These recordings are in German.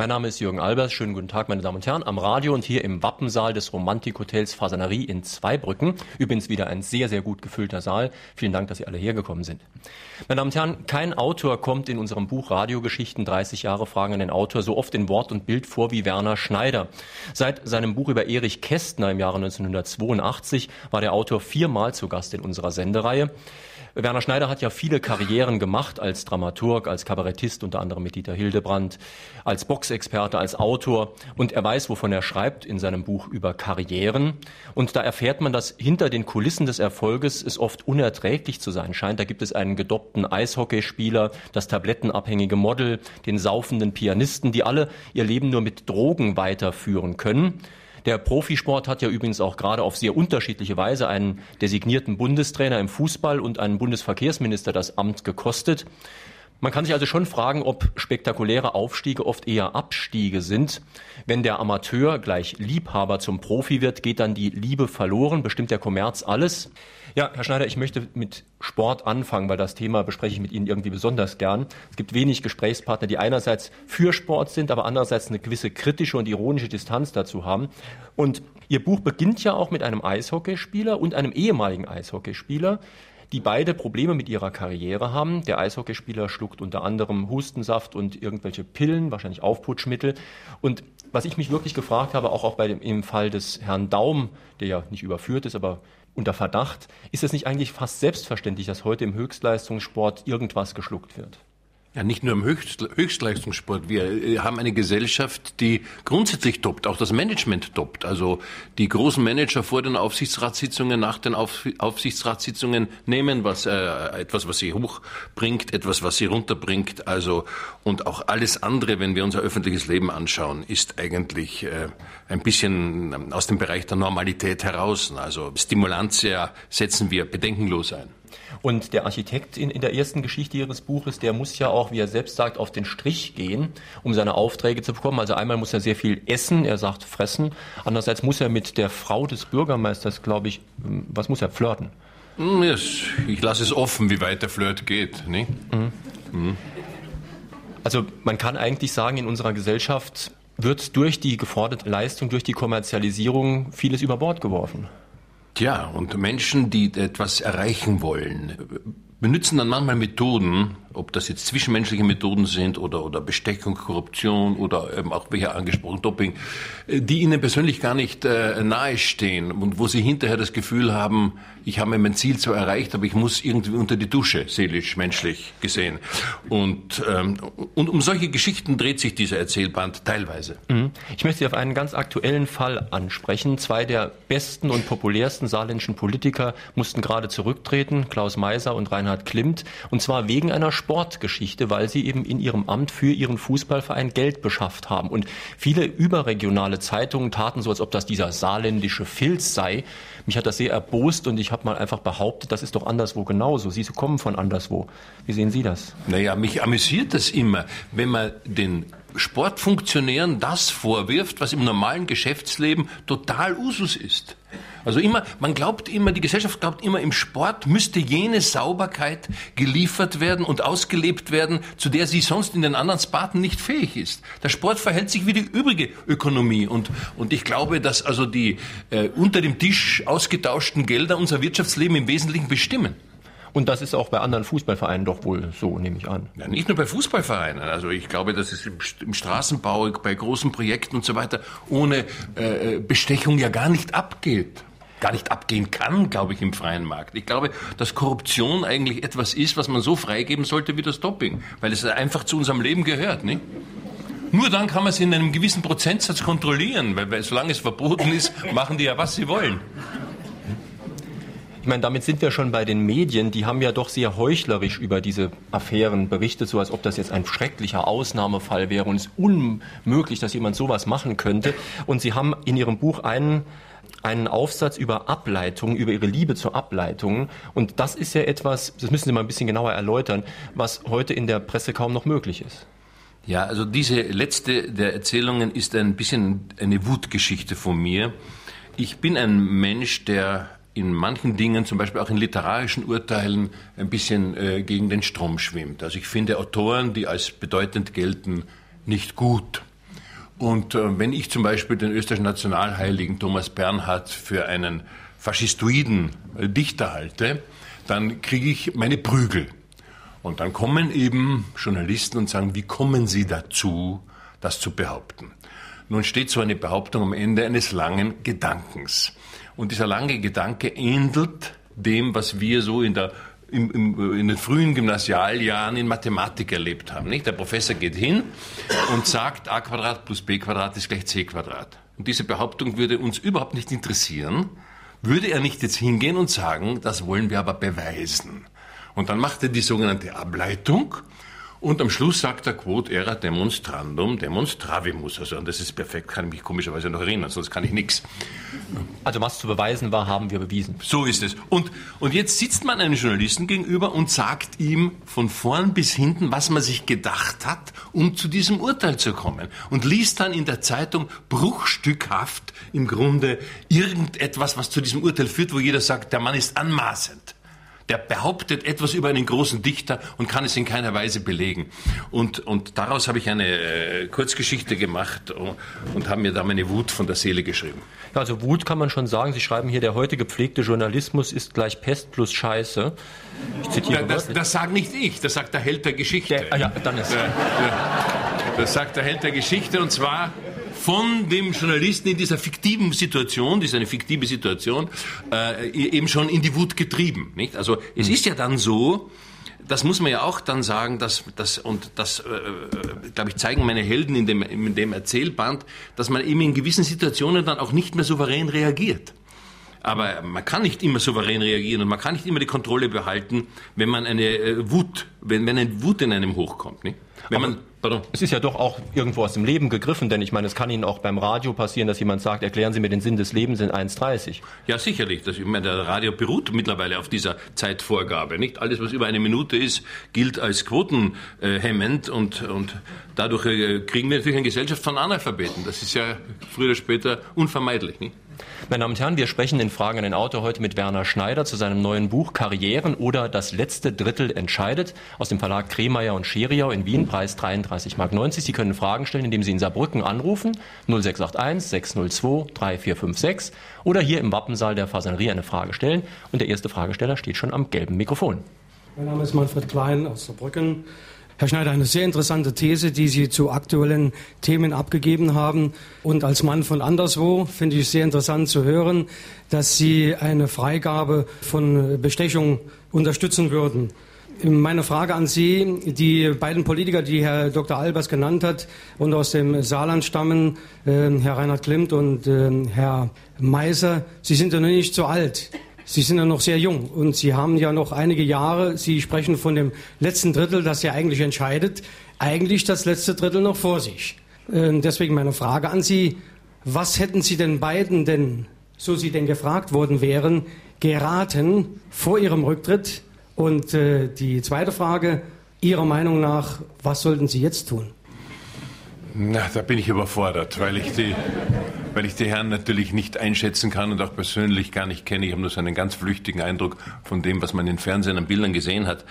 Mein Name ist Jürgen Albers. Schönen guten Tag, meine Damen und Herren, am Radio und hier im Wappensaal des Romantikhotels Fasanerie in Zweibrücken. Übrigens wieder ein sehr, sehr gut gefüllter Saal. Vielen Dank, dass Sie alle hergekommen sind. Meine Damen und Herren, kein Autor kommt in unserem Buch Radiogeschichten 30 Jahre Fragen an den Autor so oft in Wort und Bild vor wie Werner Schneider. Seit seinem Buch über Erich Kästner im Jahre 1982 war der Autor viermal zu Gast in unserer Sendereihe. Werner Schneider hat ja viele Karrieren gemacht als Dramaturg, als Kabarettist, unter anderem mit Dieter Hildebrand, als Boxexperte, als Autor. Und er weiß, wovon er schreibt in seinem Buch über Karrieren. Und da erfährt man, dass hinter den Kulissen des Erfolges es oft unerträglich zu sein scheint. Da gibt es einen gedoppten Eishockeyspieler, das tablettenabhängige Model, den saufenden Pianisten, die alle ihr Leben nur mit Drogen weiterführen können. Der Profisport hat ja übrigens auch gerade auf sehr unterschiedliche Weise einen designierten Bundestrainer im Fußball und einen Bundesverkehrsminister das Amt gekostet. Man kann sich also schon fragen, ob spektakuläre Aufstiege oft eher Abstiege sind. Wenn der Amateur gleich Liebhaber zum Profi wird, geht dann die Liebe verloren, bestimmt der Kommerz alles. Ja, Herr Schneider, ich möchte mit Sport anfangen, weil das Thema bespreche ich mit Ihnen irgendwie besonders gern. Es gibt wenig Gesprächspartner, die einerseits für Sport sind, aber andererseits eine gewisse kritische und ironische Distanz dazu haben. Und Ihr Buch beginnt ja auch mit einem Eishockeyspieler und einem ehemaligen Eishockeyspieler, die beide Probleme mit ihrer Karriere haben. Der Eishockeyspieler schluckt unter anderem Hustensaft und irgendwelche Pillen, wahrscheinlich Aufputschmittel. Und was ich mich wirklich gefragt habe, auch, auch bei dem, im Fall des Herrn Daum, der ja nicht überführt ist, aber unter Verdacht, ist es nicht eigentlich fast selbstverständlich, dass heute im Höchstleistungssport irgendwas geschluckt wird? Ja, nicht nur im Höchst, Höchstleistungssport. Wir äh, haben eine Gesellschaft, die grundsätzlich toppt, auch das Management toppt. Also die großen Manager vor den Aufsichtsratssitzungen, nach den Auf, Aufsichtsratssitzungen nehmen was äh, etwas, was sie hochbringt, etwas, was sie runterbringt. Also und auch alles andere, wenn wir unser öffentliches Leben anschauen, ist eigentlich äh, ein bisschen ähm, aus dem Bereich der Normalität heraus. Also Stimulantia setzen wir bedenkenlos ein. Und der Architekt in, in der ersten Geschichte Ihres Buches, der muss ja auch, wie er selbst sagt, auf den Strich gehen, um seine Aufträge zu bekommen. Also einmal muss er sehr viel essen, er sagt fressen. Andererseits muss er mit der Frau des Bürgermeisters, glaube ich, hm, was muss er flirten? Hm, ich lasse es offen, wie weit der Flirt geht. Ne? Mhm. Mhm. Also man kann eigentlich sagen, in unserer Gesellschaft wird durch die geforderte Leistung, durch die Kommerzialisierung vieles über Bord geworfen. Tja, und Menschen, die etwas erreichen wollen, benutzen dann manchmal Methoden, ob das jetzt zwischenmenschliche Methoden sind oder, oder Bestechung, Korruption oder eben auch wie angesprochen Doping, äh, die ihnen persönlich gar nicht äh, nahestehen und wo sie hinterher das Gefühl haben, ich habe mein Ziel zwar erreicht, aber ich muss irgendwie unter die Dusche, seelisch, menschlich gesehen. Und, ähm, und um solche Geschichten dreht sich dieser Erzählband teilweise. Mhm. Ich möchte Sie auf einen ganz aktuellen Fall ansprechen. Zwei der besten und populärsten saarländischen Politiker mussten gerade zurücktreten, Klaus Meiser und Reinhard Klimt, und zwar wegen einer Sportgeschichte, weil sie eben in ihrem Amt für ihren Fußballverein Geld beschafft haben. Und viele überregionale Zeitungen taten so, als ob das dieser saarländische Filz sei. Mich hat das sehr erbost und ich habe mal einfach behauptet, das ist doch anderswo genauso. Sie kommen von anderswo. Wie sehen Sie das? Naja, mich amüsiert das immer, wenn man den Sportfunktionären das vorwirft, was im normalen Geschäftsleben total Usus ist. Also immer, man glaubt immer, die Gesellschaft glaubt immer, im Sport müsste jene Sauberkeit geliefert werden und ausgelebt werden, zu der sie sonst in den anderen Sparten nicht fähig ist. Der Sport verhält sich wie die übrige Ökonomie und, und ich glaube, dass also die äh, unter dem Tisch ausgetauschten Gelder unser Wirtschaftsleben im Wesentlichen bestimmen. Und das ist auch bei anderen Fußballvereinen doch wohl so, nehme ich an. Ja, nicht nur bei Fußballvereinen. Also ich glaube, dass es im Straßenbau, bei großen Projekten und so weiter ohne äh, Bestechung ja gar nicht abgeht gar nicht abgehen kann, glaube ich, im freien Markt. Ich glaube, dass Korruption eigentlich etwas ist, was man so freigeben sollte wie das Doping, weil es einfach zu unserem Leben gehört. Nicht? Nur dann kann man es in einem gewissen Prozentsatz kontrollieren, weil, weil solange es verboten ist, machen die ja, was sie wollen. Ich meine, damit sind wir schon bei den Medien. Die haben ja doch sehr heuchlerisch über diese Affären berichtet, so als ob das jetzt ein schrecklicher Ausnahmefall wäre und es unmöglich, dass jemand sowas machen könnte. Und Sie haben in Ihrem Buch einen einen Aufsatz über Ableitungen, über ihre Liebe zur Ableitung. Und das ist ja etwas, das müssen Sie mal ein bisschen genauer erläutern, was heute in der Presse kaum noch möglich ist. Ja, also diese letzte der Erzählungen ist ein bisschen eine Wutgeschichte von mir. Ich bin ein Mensch, der in manchen Dingen, zum Beispiel auch in literarischen Urteilen, ein bisschen äh, gegen den Strom schwimmt. Also ich finde Autoren, die als bedeutend gelten, nicht gut. Und äh, wenn ich zum Beispiel den österreichischen Nationalheiligen Thomas Bernhard für einen faschistoiden äh, Dichter halte, dann kriege ich meine Prügel. Und dann kommen eben Journalisten und sagen, wie kommen Sie dazu, das zu behaupten? Nun steht so eine Behauptung am Ende eines langen Gedankens. Und dieser lange Gedanke ähnelt dem, was wir so in der im, im, in den frühen Gymnasialjahren in Mathematik erlebt haben. Nicht? Der Professor geht hin und sagt, a Quadrat plus b Quadrat ist gleich c Quadrat. Und diese Behauptung würde uns überhaupt nicht interessieren, würde er nicht jetzt hingehen und sagen, das wollen wir aber beweisen. Und dann macht er die sogenannte Ableitung und am Schluss sagt er Quod era demonstrandum demonstravimus. Also und das ist perfekt, kann ich mich komischerweise noch erinnern, sonst kann ich nichts. Also was zu beweisen war, haben wir bewiesen. So ist es. Und, und jetzt sitzt man einem Journalisten gegenüber und sagt ihm von vorn bis hinten, was man sich gedacht hat, um zu diesem Urteil zu kommen. Und liest dann in der Zeitung bruchstückhaft im Grunde irgendetwas, was zu diesem Urteil führt, wo jeder sagt, der Mann ist anmaßend der behauptet etwas über einen großen Dichter und kann es in keiner Weise belegen. Und, und daraus habe ich eine äh, Kurzgeschichte gemacht und, und habe mir da meine Wut von der Seele geschrieben. Ja, also Wut kann man schon sagen. Sie schreiben hier, der heute gepflegte Journalismus ist gleich Pest plus Scheiße. Ich zitiere das, das, das sagt nicht ich, das sagt der Held der Geschichte. Der, ah ja, dann ist. Ja, ja, das sagt der Held der Geschichte und zwar von dem Journalisten in dieser fiktiven Situation, die ist eine fiktive Situation, äh, eben schon in die Wut getrieben. Nicht? Also es mhm. ist ja dann so, das muss man ja auch dann sagen, dass, dass und das, äh, äh, glaube ich, zeigen meine Helden in dem, in dem Erzählband, dass man eben in gewissen Situationen dann auch nicht mehr souverän reagiert. Aber man kann nicht immer souverän reagieren und man kann nicht immer die Kontrolle behalten, wenn man eine äh, Wut, wenn, wenn eine Wut in einem hochkommt. Nicht? Wenn man, pardon. Es ist ja doch auch irgendwo aus dem Leben gegriffen, denn ich meine, es kann Ihnen auch beim Radio passieren, dass jemand sagt, erklären Sie mir den Sinn des Lebens in 1,30. Ja, sicherlich. Das, ich meine, der Radio beruht mittlerweile auf dieser Zeitvorgabe. Nicht alles, was über eine Minute ist, gilt als quotenhemmend und, und dadurch äh, kriegen wir natürlich eine Gesellschaft von Analphabeten. Das ist ja früher oder später unvermeidlich. Nicht? Meine Damen und Herren, wir sprechen in Fragen an den Autor heute mit Werner Schneider zu seinem neuen Buch Karrieren oder das letzte Drittel entscheidet aus dem Verlag Kremeyer und Scheriau in Wien, Preis 33,90 Mark. Sie können Fragen stellen, indem Sie in Saarbrücken anrufen 0681 602 3456 oder hier im Wappensaal der Fasanerie eine Frage stellen und der erste Fragesteller steht schon am gelben Mikrofon. Mein Name ist Manfred Klein aus Saarbrücken. Herr Schneider, eine sehr interessante These, die Sie zu aktuellen Themen abgegeben haben. Und als Mann von anderswo finde ich es sehr interessant zu hören, dass Sie eine Freigabe von Bestechung unterstützen würden. Meine Frage an Sie, die beiden Politiker, die Herr Dr. Albers genannt hat und aus dem Saarland stammen, äh, Herr Reinhard Klimt und äh, Herr Meiser, Sie sind ja noch nicht so alt. Sie sind ja noch sehr jung und Sie haben ja noch einige Jahre. Sie sprechen von dem letzten Drittel, das ja eigentlich entscheidet. Eigentlich das letzte Drittel noch vor sich. Ähm, deswegen meine Frage an Sie. Was hätten Sie den beiden denn, so Sie denn gefragt worden wären, geraten vor Ihrem Rücktritt? Und äh, die zweite Frage, Ihrer Meinung nach, was sollten Sie jetzt tun? Na, da bin ich überfordert, weil ich die weil ich die Herren natürlich nicht einschätzen kann und auch persönlich gar nicht kenne. Ich habe nur so einen ganz flüchtigen Eindruck von dem, was man in Fernsehen an Bildern gesehen hat.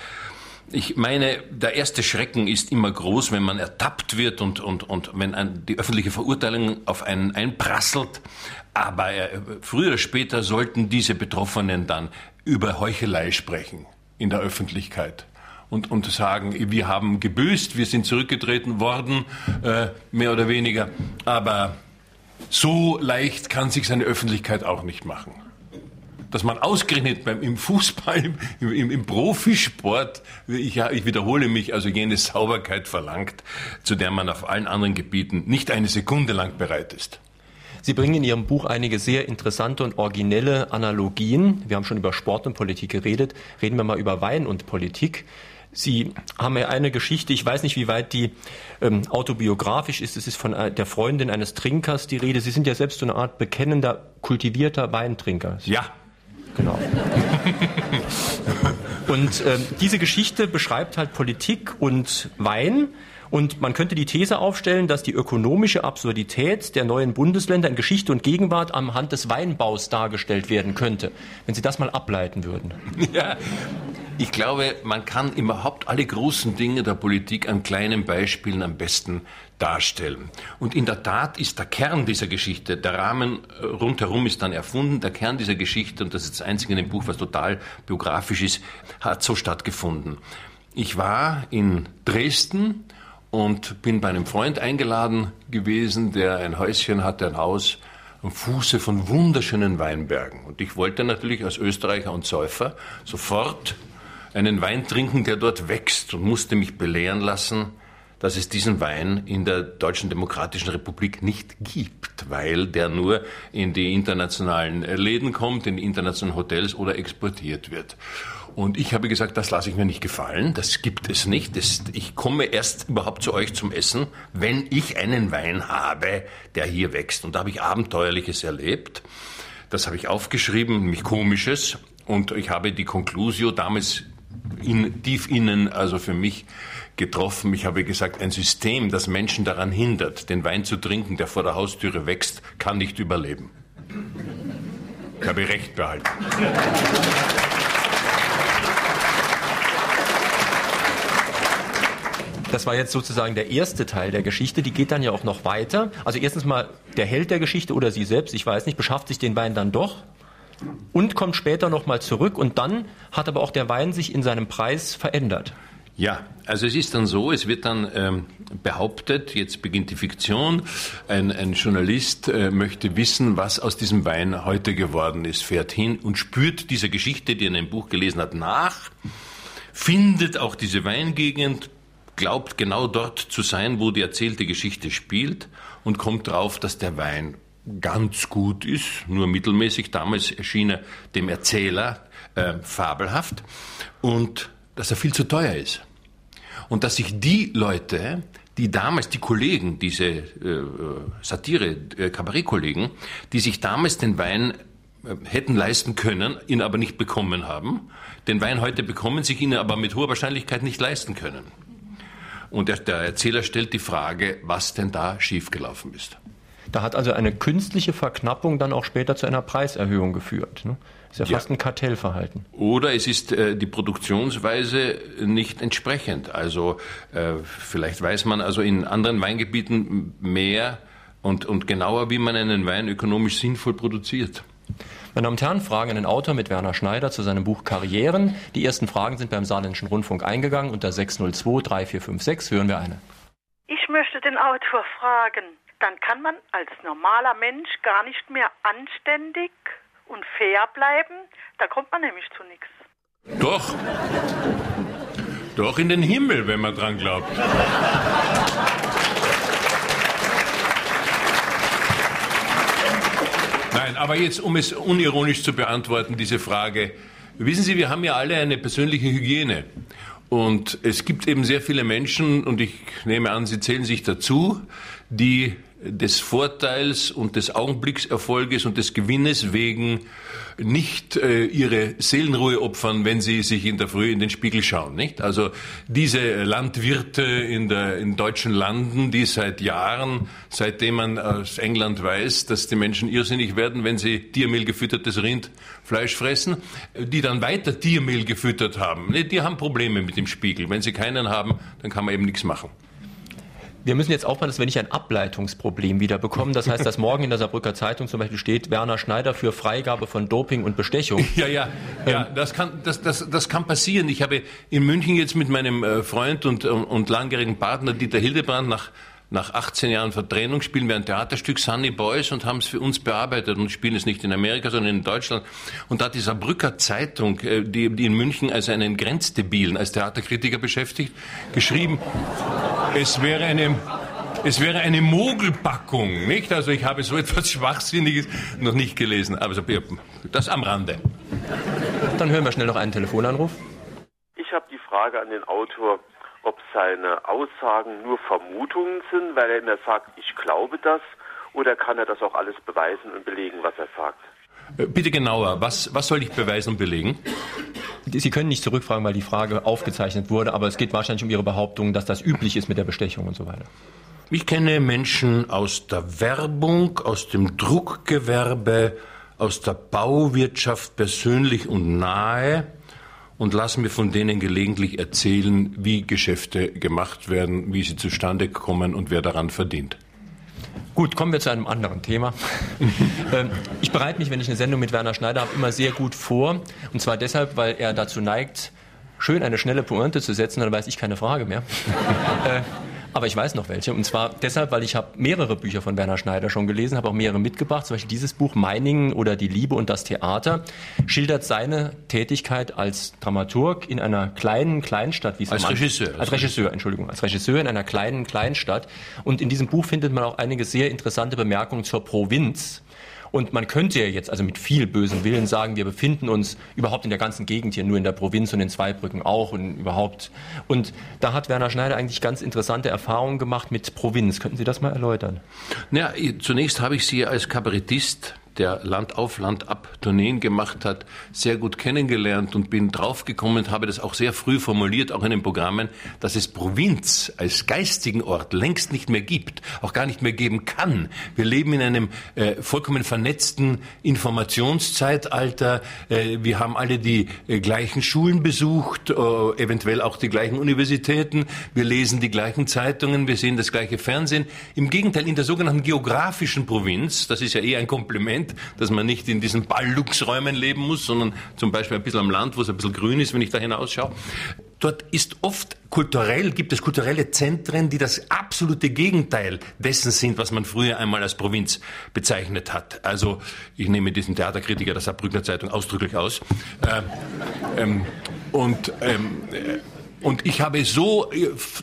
Ich meine, der erste Schrecken ist immer groß, wenn man ertappt wird und, und, und wenn ein, die öffentliche Verurteilung auf einen einprasselt. Aber äh, früher oder später sollten diese Betroffenen dann über Heuchelei sprechen in der Öffentlichkeit und, und sagen, wir haben gebüßt, wir sind zurückgetreten worden, äh, mehr oder weniger. Aber so leicht kann sich seine Öffentlichkeit auch nicht machen. Dass man ausgerechnet beim, im Fußball, im, im, im Profisport, ich, ich wiederhole mich, also jene Sauberkeit verlangt, zu der man auf allen anderen Gebieten nicht eine Sekunde lang bereit ist. Sie bringen in Ihrem Buch einige sehr interessante und originelle Analogien. Wir haben schon über Sport und Politik geredet. Reden wir mal über Wein und Politik. Sie haben ja eine Geschichte, ich weiß nicht, wie weit die ähm, autobiografisch ist. Es ist von äh, der Freundin eines Trinkers die Rede. Sie sind ja selbst so eine Art bekennender, kultivierter Weintrinker. Ja. Genau. und ähm, diese Geschichte beschreibt halt Politik und Wein. Und man könnte die These aufstellen, dass die ökonomische Absurdität der neuen Bundesländer in Geschichte und Gegenwart am Hand des Weinbaus dargestellt werden könnte, wenn Sie das mal ableiten würden. Ja, Ich glaube, man kann überhaupt alle großen Dinge der Politik an kleinen Beispielen am besten darstellen. Und in der Tat ist der Kern dieser Geschichte, der Rahmen äh, rundherum ist dann erfunden, der Kern dieser Geschichte, und das ist das einzige in dem Buch, was total biografisch ist, hat so stattgefunden. Ich war in Dresden und bin bei einem Freund eingeladen gewesen, der ein Häuschen hatte, ein Haus am Fuße von wunderschönen Weinbergen. Und ich wollte natürlich als Österreicher und Säufer sofort einen Wein trinken, der dort wächst und musste mich belehren lassen, dass es diesen Wein in der Deutschen Demokratischen Republik nicht gibt, weil der nur in die internationalen Läden kommt, in die internationalen Hotels oder exportiert wird. Und ich habe gesagt, das lasse ich mir nicht gefallen, das gibt es nicht. Das, ich komme erst überhaupt zu euch zum Essen, wenn ich einen Wein habe, der hier wächst. Und da habe ich Abenteuerliches erlebt. Das habe ich aufgeschrieben, nämlich Komisches. Und ich habe die Conclusio damals in, tief innen, also für mich getroffen. Ich habe gesagt, ein System, das Menschen daran hindert, den Wein zu trinken, der vor der Haustüre wächst, kann nicht überleben. Ich habe recht behalten. Das war jetzt sozusagen der erste Teil der Geschichte. Die geht dann ja auch noch weiter. Also erstens mal der Held der Geschichte oder sie selbst, ich weiß nicht, beschafft sich den Wein dann doch und kommt später nochmal zurück und dann hat aber auch der Wein sich in seinem Preis verändert. Ja, also es ist dann so, es wird dann ähm, behauptet, jetzt beginnt die Fiktion, ein, ein Journalist äh, möchte wissen, was aus diesem Wein heute geworden ist, fährt hin und spürt dieser Geschichte, die er in einem Buch gelesen hat, nach, findet auch diese Weingegend, glaubt genau dort zu sein, wo die erzählte Geschichte spielt und kommt drauf, dass der Wein ganz gut ist, nur mittelmäßig. Damals erschien er dem Erzähler äh, fabelhaft und dass er viel zu teuer ist. Und dass sich die Leute, die damals, die Kollegen, diese äh, Satire, äh, Kabarettkollegen, die sich damals den Wein äh, hätten leisten können, ihn aber nicht bekommen haben, den Wein heute bekommen, sich ihn aber mit hoher Wahrscheinlichkeit nicht leisten können. Und der, der Erzähler stellt die Frage, was denn da schiefgelaufen ist. Da hat also eine künstliche Verknappung dann auch später zu einer Preiserhöhung geführt. Ne? Ist ja, ja fast ein Kartellverhalten. Oder es ist äh, die Produktionsweise nicht entsprechend. Also äh, vielleicht weiß man also in anderen Weingebieten mehr und, und genauer, wie man einen Wein ökonomisch sinnvoll produziert. Meine Damen und Herren, Fragen an den Autor mit Werner Schneider zu seinem Buch Karrieren. Die ersten Fragen sind beim Saarländischen Rundfunk eingegangen. Unter 602 3456 hören wir eine. Ich möchte den Autor fragen, dann kann man als normaler Mensch gar nicht mehr anständig und fair bleiben. Da kommt man nämlich zu nichts. Doch. Doch in den Himmel, wenn man dran glaubt. Nein, aber jetzt, um es unironisch zu beantworten, diese Frage. Wissen Sie, wir haben ja alle eine persönliche Hygiene. Und es gibt eben sehr viele Menschen, und ich nehme an, Sie zählen sich dazu, die des Vorteils und des Augenblickserfolges und des Gewinnes wegen nicht äh, ihre Seelenruhe opfern, wenn sie sich in der Früh in den Spiegel schauen, nicht? Also diese Landwirte in der in deutschen Landen, die seit Jahren, seitdem man aus England weiß, dass die Menschen irrsinnig werden, wenn sie Tiermehl gefüttertes Rindfleisch fressen, die dann weiter Tiermehl gefüttert haben, die haben Probleme mit dem Spiegel. Wenn sie keinen haben, dann kann man eben nichts machen. Wir müssen jetzt aufpassen, dass wir nicht ein Ableitungsproblem wieder bekommen. Das heißt, dass morgen in der Saarbrücker Zeitung zum Beispiel steht, Werner Schneider für Freigabe von Doping und Bestechung. Ja, ja, ja, ähm, das kann, das, das, das kann passieren. Ich habe in München jetzt mit meinem äh, Freund und, und langjährigen Partner Dieter Hildebrand nach nach 18 Jahren Vertrennung spielen wir ein Theaterstück Sunny Boys und haben es für uns bearbeitet und spielen es nicht in Amerika, sondern in Deutschland. Und da hat die Saarbrücker Zeitung, äh, die, die in München als einen Grenzdebilen, als Theaterkritiker beschäftigt, geschrieben, es wäre eine es wäre eine Mogelpackung, nicht? Also ich habe so etwas Schwachsinniges noch nicht gelesen. Aber so, das am Rande. Dann hören wir schnell noch einen Telefonanruf. Ich habe die Frage an den Autor ob seine Aussagen nur Vermutungen sind, weil er immer sagt, ich glaube das, oder kann er das auch alles beweisen und belegen, was er sagt? Äh, bitte genauer, was, was soll ich beweisen und belegen? Sie können nicht zurückfragen, weil die Frage aufgezeichnet wurde, aber es geht wahrscheinlich um Ihre Behauptung, dass das üblich ist mit der Bestechung und so weiter. Ich kenne Menschen aus der Werbung, aus dem Druckgewerbe, aus der Bauwirtschaft persönlich und nahe, und lasse mir von denen gelegentlich erzählen, wie Geschäfte gemacht werden, wie sie zustande kommen und wer daran verdient. Gut, kommen wir zu einem anderen Thema. Ähm, ich bereite mich, wenn ich eine Sendung mit Werner Schneider habe, immer sehr gut vor. Und zwar deshalb, weil er dazu neigt, schön eine schnelle Pointe zu setzen, dann weiß ich keine Frage mehr. Aber ich weiß noch welche. Und zwar deshalb, weil ich habe mehrere Bücher von Werner Schneider schon gelesen, habe auch mehrere mitgebracht. Zum Beispiel dieses Buch Meiningen oder Die Liebe und das Theater schildert seine Tätigkeit als Dramaturg in einer kleinen Kleinstadt. Wie es als Regisseur. Als Regisseur, Entschuldigung. Als Regisseur in einer kleinen Kleinstadt. Und in diesem Buch findet man auch einige sehr interessante Bemerkungen zur Provinz. Und man könnte ja jetzt also mit viel bösem Willen sagen, wir befinden uns überhaupt in der ganzen Gegend hier, nur in der Provinz und in Zweibrücken auch und überhaupt. Und da hat Werner Schneider eigentlich ganz interessante Erfahrungen gemacht mit Provinz. Könnten Sie das mal erläutern? Ja, zunächst habe ich Sie als Kabarettist der Land auf Land ab Tourneen gemacht hat, sehr gut kennengelernt und bin draufgekommen habe das auch sehr früh formuliert, auch in den Programmen, dass es Provinz als geistigen Ort längst nicht mehr gibt, auch gar nicht mehr geben kann. Wir leben in einem äh, vollkommen vernetzten Informationszeitalter. Äh, wir haben alle die äh, gleichen Schulen besucht, äh, eventuell auch die gleichen Universitäten. Wir lesen die gleichen Zeitungen, wir sehen das gleiche Fernsehen. Im Gegenteil, in der sogenannten geografischen Provinz, das ist ja eher ein Kompliment, dass man nicht in diesen Ballluxräumen leben muss, sondern zum Beispiel ein bisschen am Land, wo es ein bisschen grün ist, wenn ich da hinausschaue. Dort ist oft kulturell, gibt es kulturelle Zentren, die das absolute Gegenteil dessen sind, was man früher einmal als Provinz bezeichnet hat. Also ich nehme diesen Theaterkritiker der Saarbrückner Zeitung ausdrücklich aus. Ähm, ähm, und ähm, äh, und ich habe so,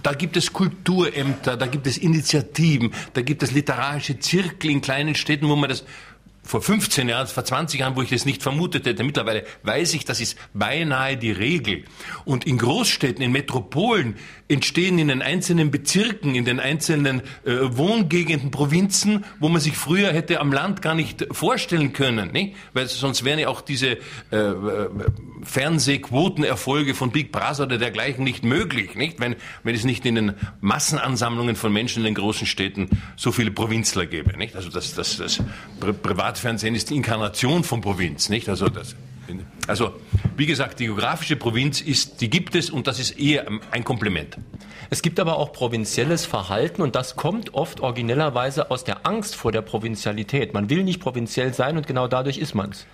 da gibt es Kulturämter, da gibt es Initiativen, da gibt es literarische Zirkel in kleinen Städten, wo man das vor 15 Jahren, vor 20 Jahren, wo ich das nicht vermutet hätte. Mittlerweile weiß ich, das ist beinahe die Regel. Und in Großstädten, in Metropolen entstehen in den einzelnen Bezirken, in den einzelnen äh, Wohngegenden, Provinzen, wo man sich früher hätte am Land gar nicht vorstellen können. Nicht? Weil sonst wären ja auch diese äh, äh Fernsehquotenerfolge von Big Brother oder dergleichen nicht möglich. Nicht? Wenn, wenn es nicht in den Massenansammlungen von Menschen in den großen Städten so viele Provinzler gäbe. Nicht? Also das, das, das Pri Privatfernsehen ist die Inkarnation von Provinz. Nicht? Also das also, wie gesagt, die geografische Provinz ist, die gibt es und das ist eher ein Kompliment. Es gibt aber auch provinzielles Verhalten und das kommt oft originellerweise aus der Angst vor der Provinzialität. Man will nicht provinziell sein und genau dadurch ist man es.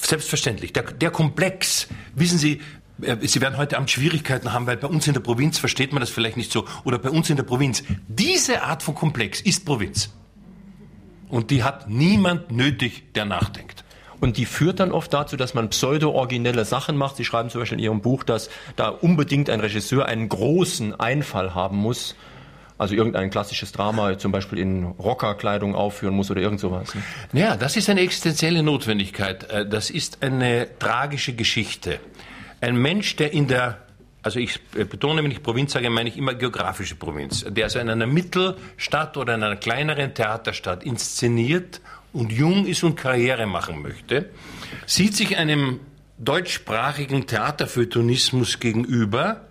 Selbstverständlich. Der, der Komplex, wissen Sie, äh, Sie werden heute Abend Schwierigkeiten haben, weil bei uns in der Provinz versteht man das vielleicht nicht so. Oder bei uns in der Provinz. Diese Art von Komplex ist Provinz. Und die hat niemand nötig, der nachdenkt. Und die führt dann oft dazu, dass man pseudo-originelle Sachen macht. Sie schreiben zum Beispiel in Ihrem Buch, dass da unbedingt ein Regisseur einen großen Einfall haben muss. Also irgendein klassisches Drama zum Beispiel in Rockerkleidung aufführen muss oder irgend sowas. Ne? Ja, das ist eine existenzielle Notwendigkeit. Äh, das ist eine tragische Geschichte. Ein Mensch, der in der also ich äh, betone, wenn ich Provinz sage, meine ich immer geografische Provinz, der also in einer Mittelstadt oder in einer kleineren Theaterstadt inszeniert und jung ist und Karriere machen möchte, sieht sich einem deutschsprachigen Theaterfeuilletonismus gegenüber,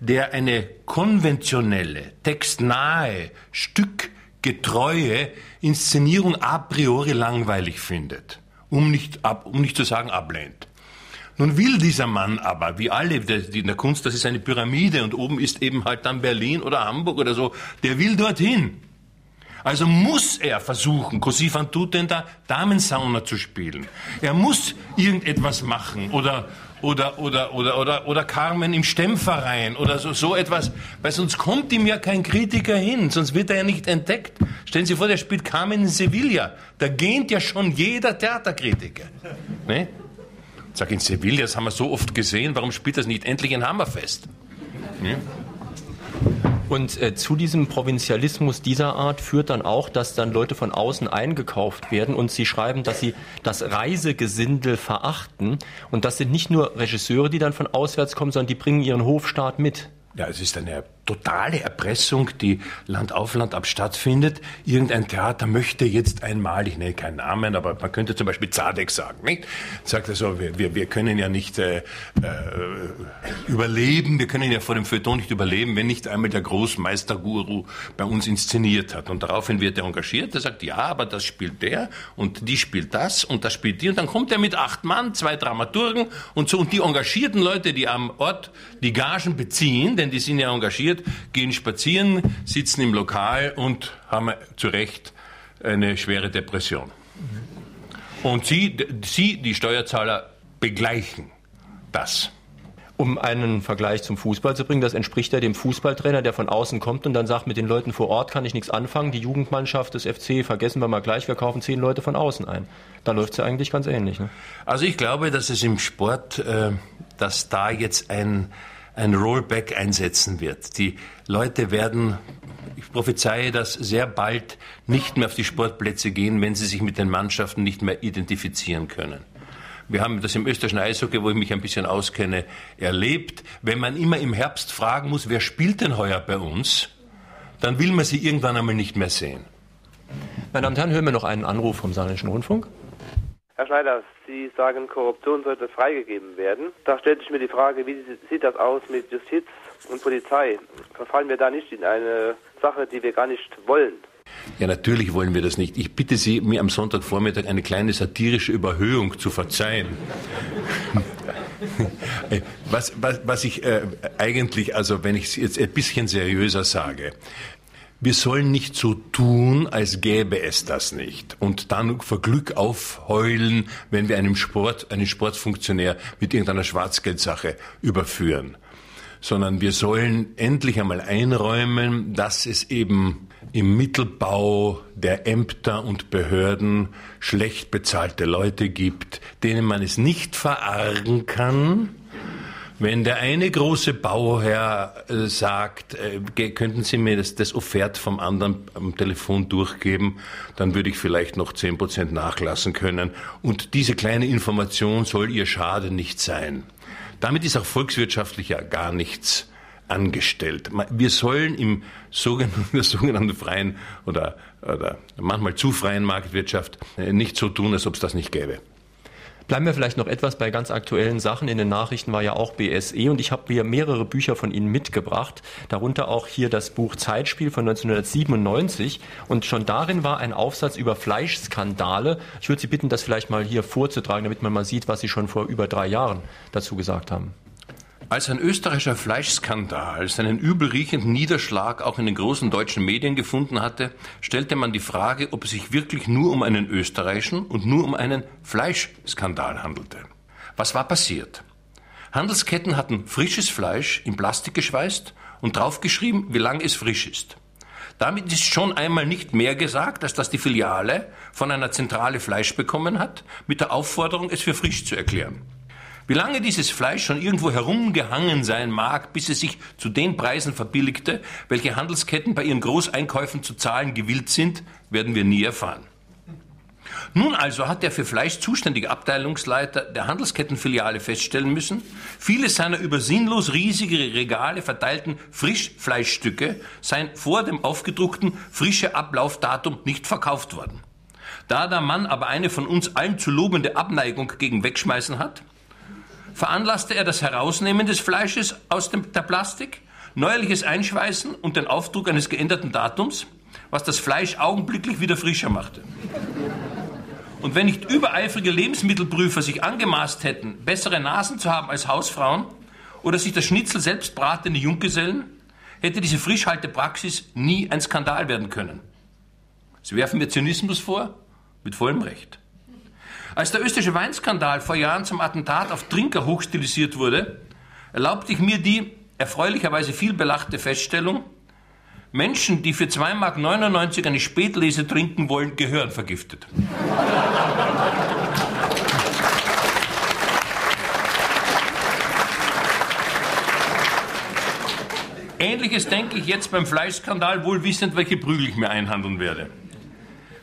der eine konventionelle, textnahe, stückgetreue Inszenierung a priori langweilig findet, um nicht, ab, um nicht zu sagen ablehnt. Nun will dieser Mann aber, wie alle in der Kunst, das ist eine Pyramide und oben ist eben halt dann Berlin oder Hamburg oder so, der will dorthin. Also muss er versuchen, Così fan tutte der Damensauna zu spielen. Er muss irgendetwas machen oder oder oder oder oder oder Carmen im Stemmverein oder so so etwas, weil sonst kommt ihm ja kein Kritiker hin, sonst wird er ja nicht entdeckt. Stellen Sie vor, der spielt Carmen in Sevilla, da gähnt ja schon jeder Theaterkritiker. Ne? Sag in Sevilla, das haben wir so oft gesehen, warum spielt das nicht endlich in Hammerfest? Ne? Und äh, zu diesem Provinzialismus dieser Art führt dann auch, dass dann Leute von außen eingekauft werden und sie schreiben, dass sie das Reisegesindel verachten. Und das sind nicht nur Regisseure, die dann von auswärts kommen, sondern die bringen ihren Hofstaat mit. Ja, es ist eine totale Erpressung, die Land auf Land ab stattfindet. Irgendein Theater möchte jetzt einmal, ich nenne keinen Namen, aber man könnte zum Beispiel Zadek sagen, nicht? Sagt er so, wir, wir, wir können ja nicht äh, äh, überleben, wir können ja vor dem Feuilleton nicht überleben, wenn nicht einmal der Großmeisterguru bei uns inszeniert hat. Und daraufhin wird er engagiert, er sagt, ja, aber das spielt der und die spielt das und das spielt die. Und dann kommt er mit acht Mann, zwei Dramaturgen und so. Und die engagierten Leute, die am Ort die Gagen beziehen, denn die sind ja engagiert, passiert, gehen spazieren, sitzen im Lokal und haben zu Recht eine schwere Depression. Und Sie, Sie, die Steuerzahler, begleichen das. Um einen Vergleich zum Fußball zu bringen, das entspricht ja dem Fußballtrainer, der von außen kommt und dann sagt, mit den Leuten vor Ort kann ich nichts anfangen. Die Jugendmannschaft des FC vergessen wir mal gleich, wir kaufen zehn Leute von außen ein. Da läuft es ja eigentlich ganz ähnlich. Ne? Also ich glaube, dass es im Sport, äh, dass da jetzt ein ein Rollback einsetzen wird. Die Leute werden, ich prophezeie das, sehr bald nicht mehr auf die Sportplätze gehen, wenn sie sich mit den Mannschaften nicht mehr identifizieren können. Wir haben das im österreichischen Eishockey, wo ich mich ein bisschen auskenne, erlebt. Wenn man immer im Herbst fragen muss, wer spielt denn heuer bei uns, dann will man sie irgendwann einmal nicht mehr sehen. Meine Damen und Herren, hören wir noch einen Anruf vom Saarländischen Rundfunk. Herr Schneider, Sie sagen, Korruption sollte freigegeben werden. Da stellt sich mir die Frage, wie sieht das aus mit Justiz und Polizei? Verfallen wir da nicht in eine Sache, die wir gar nicht wollen? Ja, natürlich wollen wir das nicht. Ich bitte Sie, mir am Sonntagvormittag eine kleine satirische Überhöhung zu verzeihen. was, was, was ich äh, eigentlich, also wenn ich es jetzt ein bisschen seriöser sage, wir sollen nicht so tun, als gäbe es das nicht. Und dann vor Glück aufheulen, wenn wir einem Sport, einen Sportfunktionär mit irgendeiner Schwarzgeldsache überführen. Sondern wir sollen endlich einmal einräumen, dass es eben im Mittelbau der Ämter und Behörden schlecht bezahlte Leute gibt, denen man es nicht verargen kann, wenn der eine große Bauherr äh, sagt, äh, könnten Sie mir das, das Offert vom anderen am Telefon durchgeben, dann würde ich vielleicht noch zehn Prozent nachlassen können. Und diese kleine Information soll Ihr Schade nicht sein. Damit ist auch volkswirtschaftlich ja gar nichts angestellt. Wir sollen im sogenannten, der sogenannten freien oder, oder manchmal zu freien Marktwirtschaft äh, nicht so tun, als ob es das nicht gäbe. Bleiben wir vielleicht noch etwas bei ganz aktuellen Sachen. In den Nachrichten war ja auch BSE und ich habe hier mehrere Bücher von Ihnen mitgebracht, darunter auch hier das Buch Zeitspiel von 1997 und schon darin war ein Aufsatz über Fleischskandale. Ich würde Sie bitten, das vielleicht mal hier vorzutragen, damit man mal sieht, was Sie schon vor über drei Jahren dazu gesagt haben. Als ein österreichischer Fleischskandal seinen übelriechenden Niederschlag auch in den großen deutschen Medien gefunden hatte, stellte man die Frage, ob es sich wirklich nur um einen österreichischen und nur um einen Fleischskandal handelte. Was war passiert? Handelsketten hatten frisches Fleisch in Plastik geschweißt und draufgeschrieben, wie lange es frisch ist. Damit ist schon einmal nicht mehr gesagt, als dass die Filiale von einer Zentrale Fleisch bekommen hat, mit der Aufforderung, es für frisch zu erklären. Wie lange dieses Fleisch schon irgendwo herumgehangen sein mag, bis es sich zu den Preisen verbilligte, welche Handelsketten bei ihren Großeinkäufen zu zahlen gewillt sind, werden wir nie erfahren. Nun also hat der für Fleisch zuständige Abteilungsleiter der Handelskettenfiliale feststellen müssen, viele seiner über sinnlos riesige Regale verteilten Frischfleischstücke seien vor dem aufgedruckten frische Ablaufdatum nicht verkauft worden. Da der Mann aber eine von uns allen zu lobende Abneigung gegen Wegschmeißen hat, veranlasste er das Herausnehmen des Fleisches aus dem, der Plastik, neuerliches Einschweißen und den Aufdruck eines geänderten Datums, was das Fleisch augenblicklich wieder frischer machte. Und wenn nicht übereifrige Lebensmittelprüfer sich angemaßt hätten, bessere Nasen zu haben als Hausfrauen oder sich das Schnitzel selbst bratende Junggesellen, hätte diese Frischhaltepraxis nie ein Skandal werden können. Sie werfen mir Zynismus vor? Mit vollem Recht. Als der österreichische Weinskandal vor Jahren zum Attentat auf Trinker hochstilisiert wurde, erlaubte ich mir die erfreulicherweise viel belachte Feststellung, Menschen, die für 2,99 Mark eine Spätlese trinken wollen, gehören vergiftet. Ähnliches denke ich jetzt beim Fleischskandal, wohl wissend, welche Prügel ich mir einhandeln werde.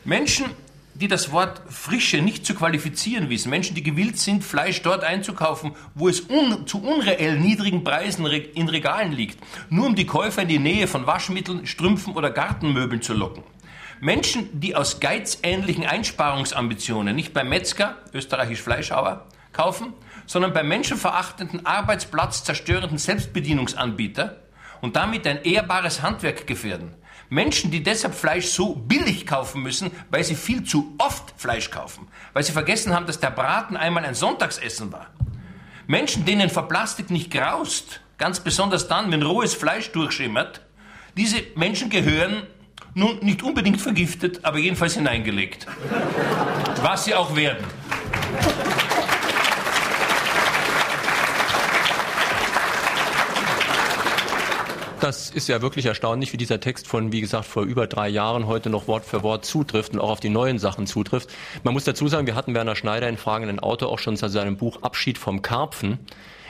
Menschen, die das Wort Frische nicht zu qualifizieren wissen, Menschen, die gewillt sind, Fleisch dort einzukaufen, wo es un zu unreell niedrigen Preisen in Regalen liegt, nur um die Käufer in die Nähe von Waschmitteln, Strümpfen oder Gartenmöbeln zu locken. Menschen, die aus geizähnlichen Einsparungsambitionen nicht beim Metzger, österreichisch Fleischhauer, kaufen, sondern beim menschenverachtenden, arbeitsplatzzerstörenden Selbstbedienungsanbieter und damit ein ehrbares Handwerk gefährden. Menschen, die deshalb Fleisch so billig kaufen müssen, weil sie viel zu oft Fleisch kaufen, weil sie vergessen haben, dass der Braten einmal ein Sonntagsessen war. Menschen, denen vor Plastik nicht graust, ganz besonders dann, wenn rohes Fleisch durchschimmert, diese Menschen gehören nun nicht unbedingt vergiftet, aber jedenfalls hineingelegt. Was sie auch werden. Das ist ja wirklich erstaunlich, wie dieser Text von, wie gesagt, vor über drei Jahren heute noch Wort für Wort zutrifft und auch auf die neuen Sachen zutrifft. Man muss dazu sagen, wir hatten Werner Schneider in fragenden Autor auch schon zu seinem Buch Abschied vom Karpfen.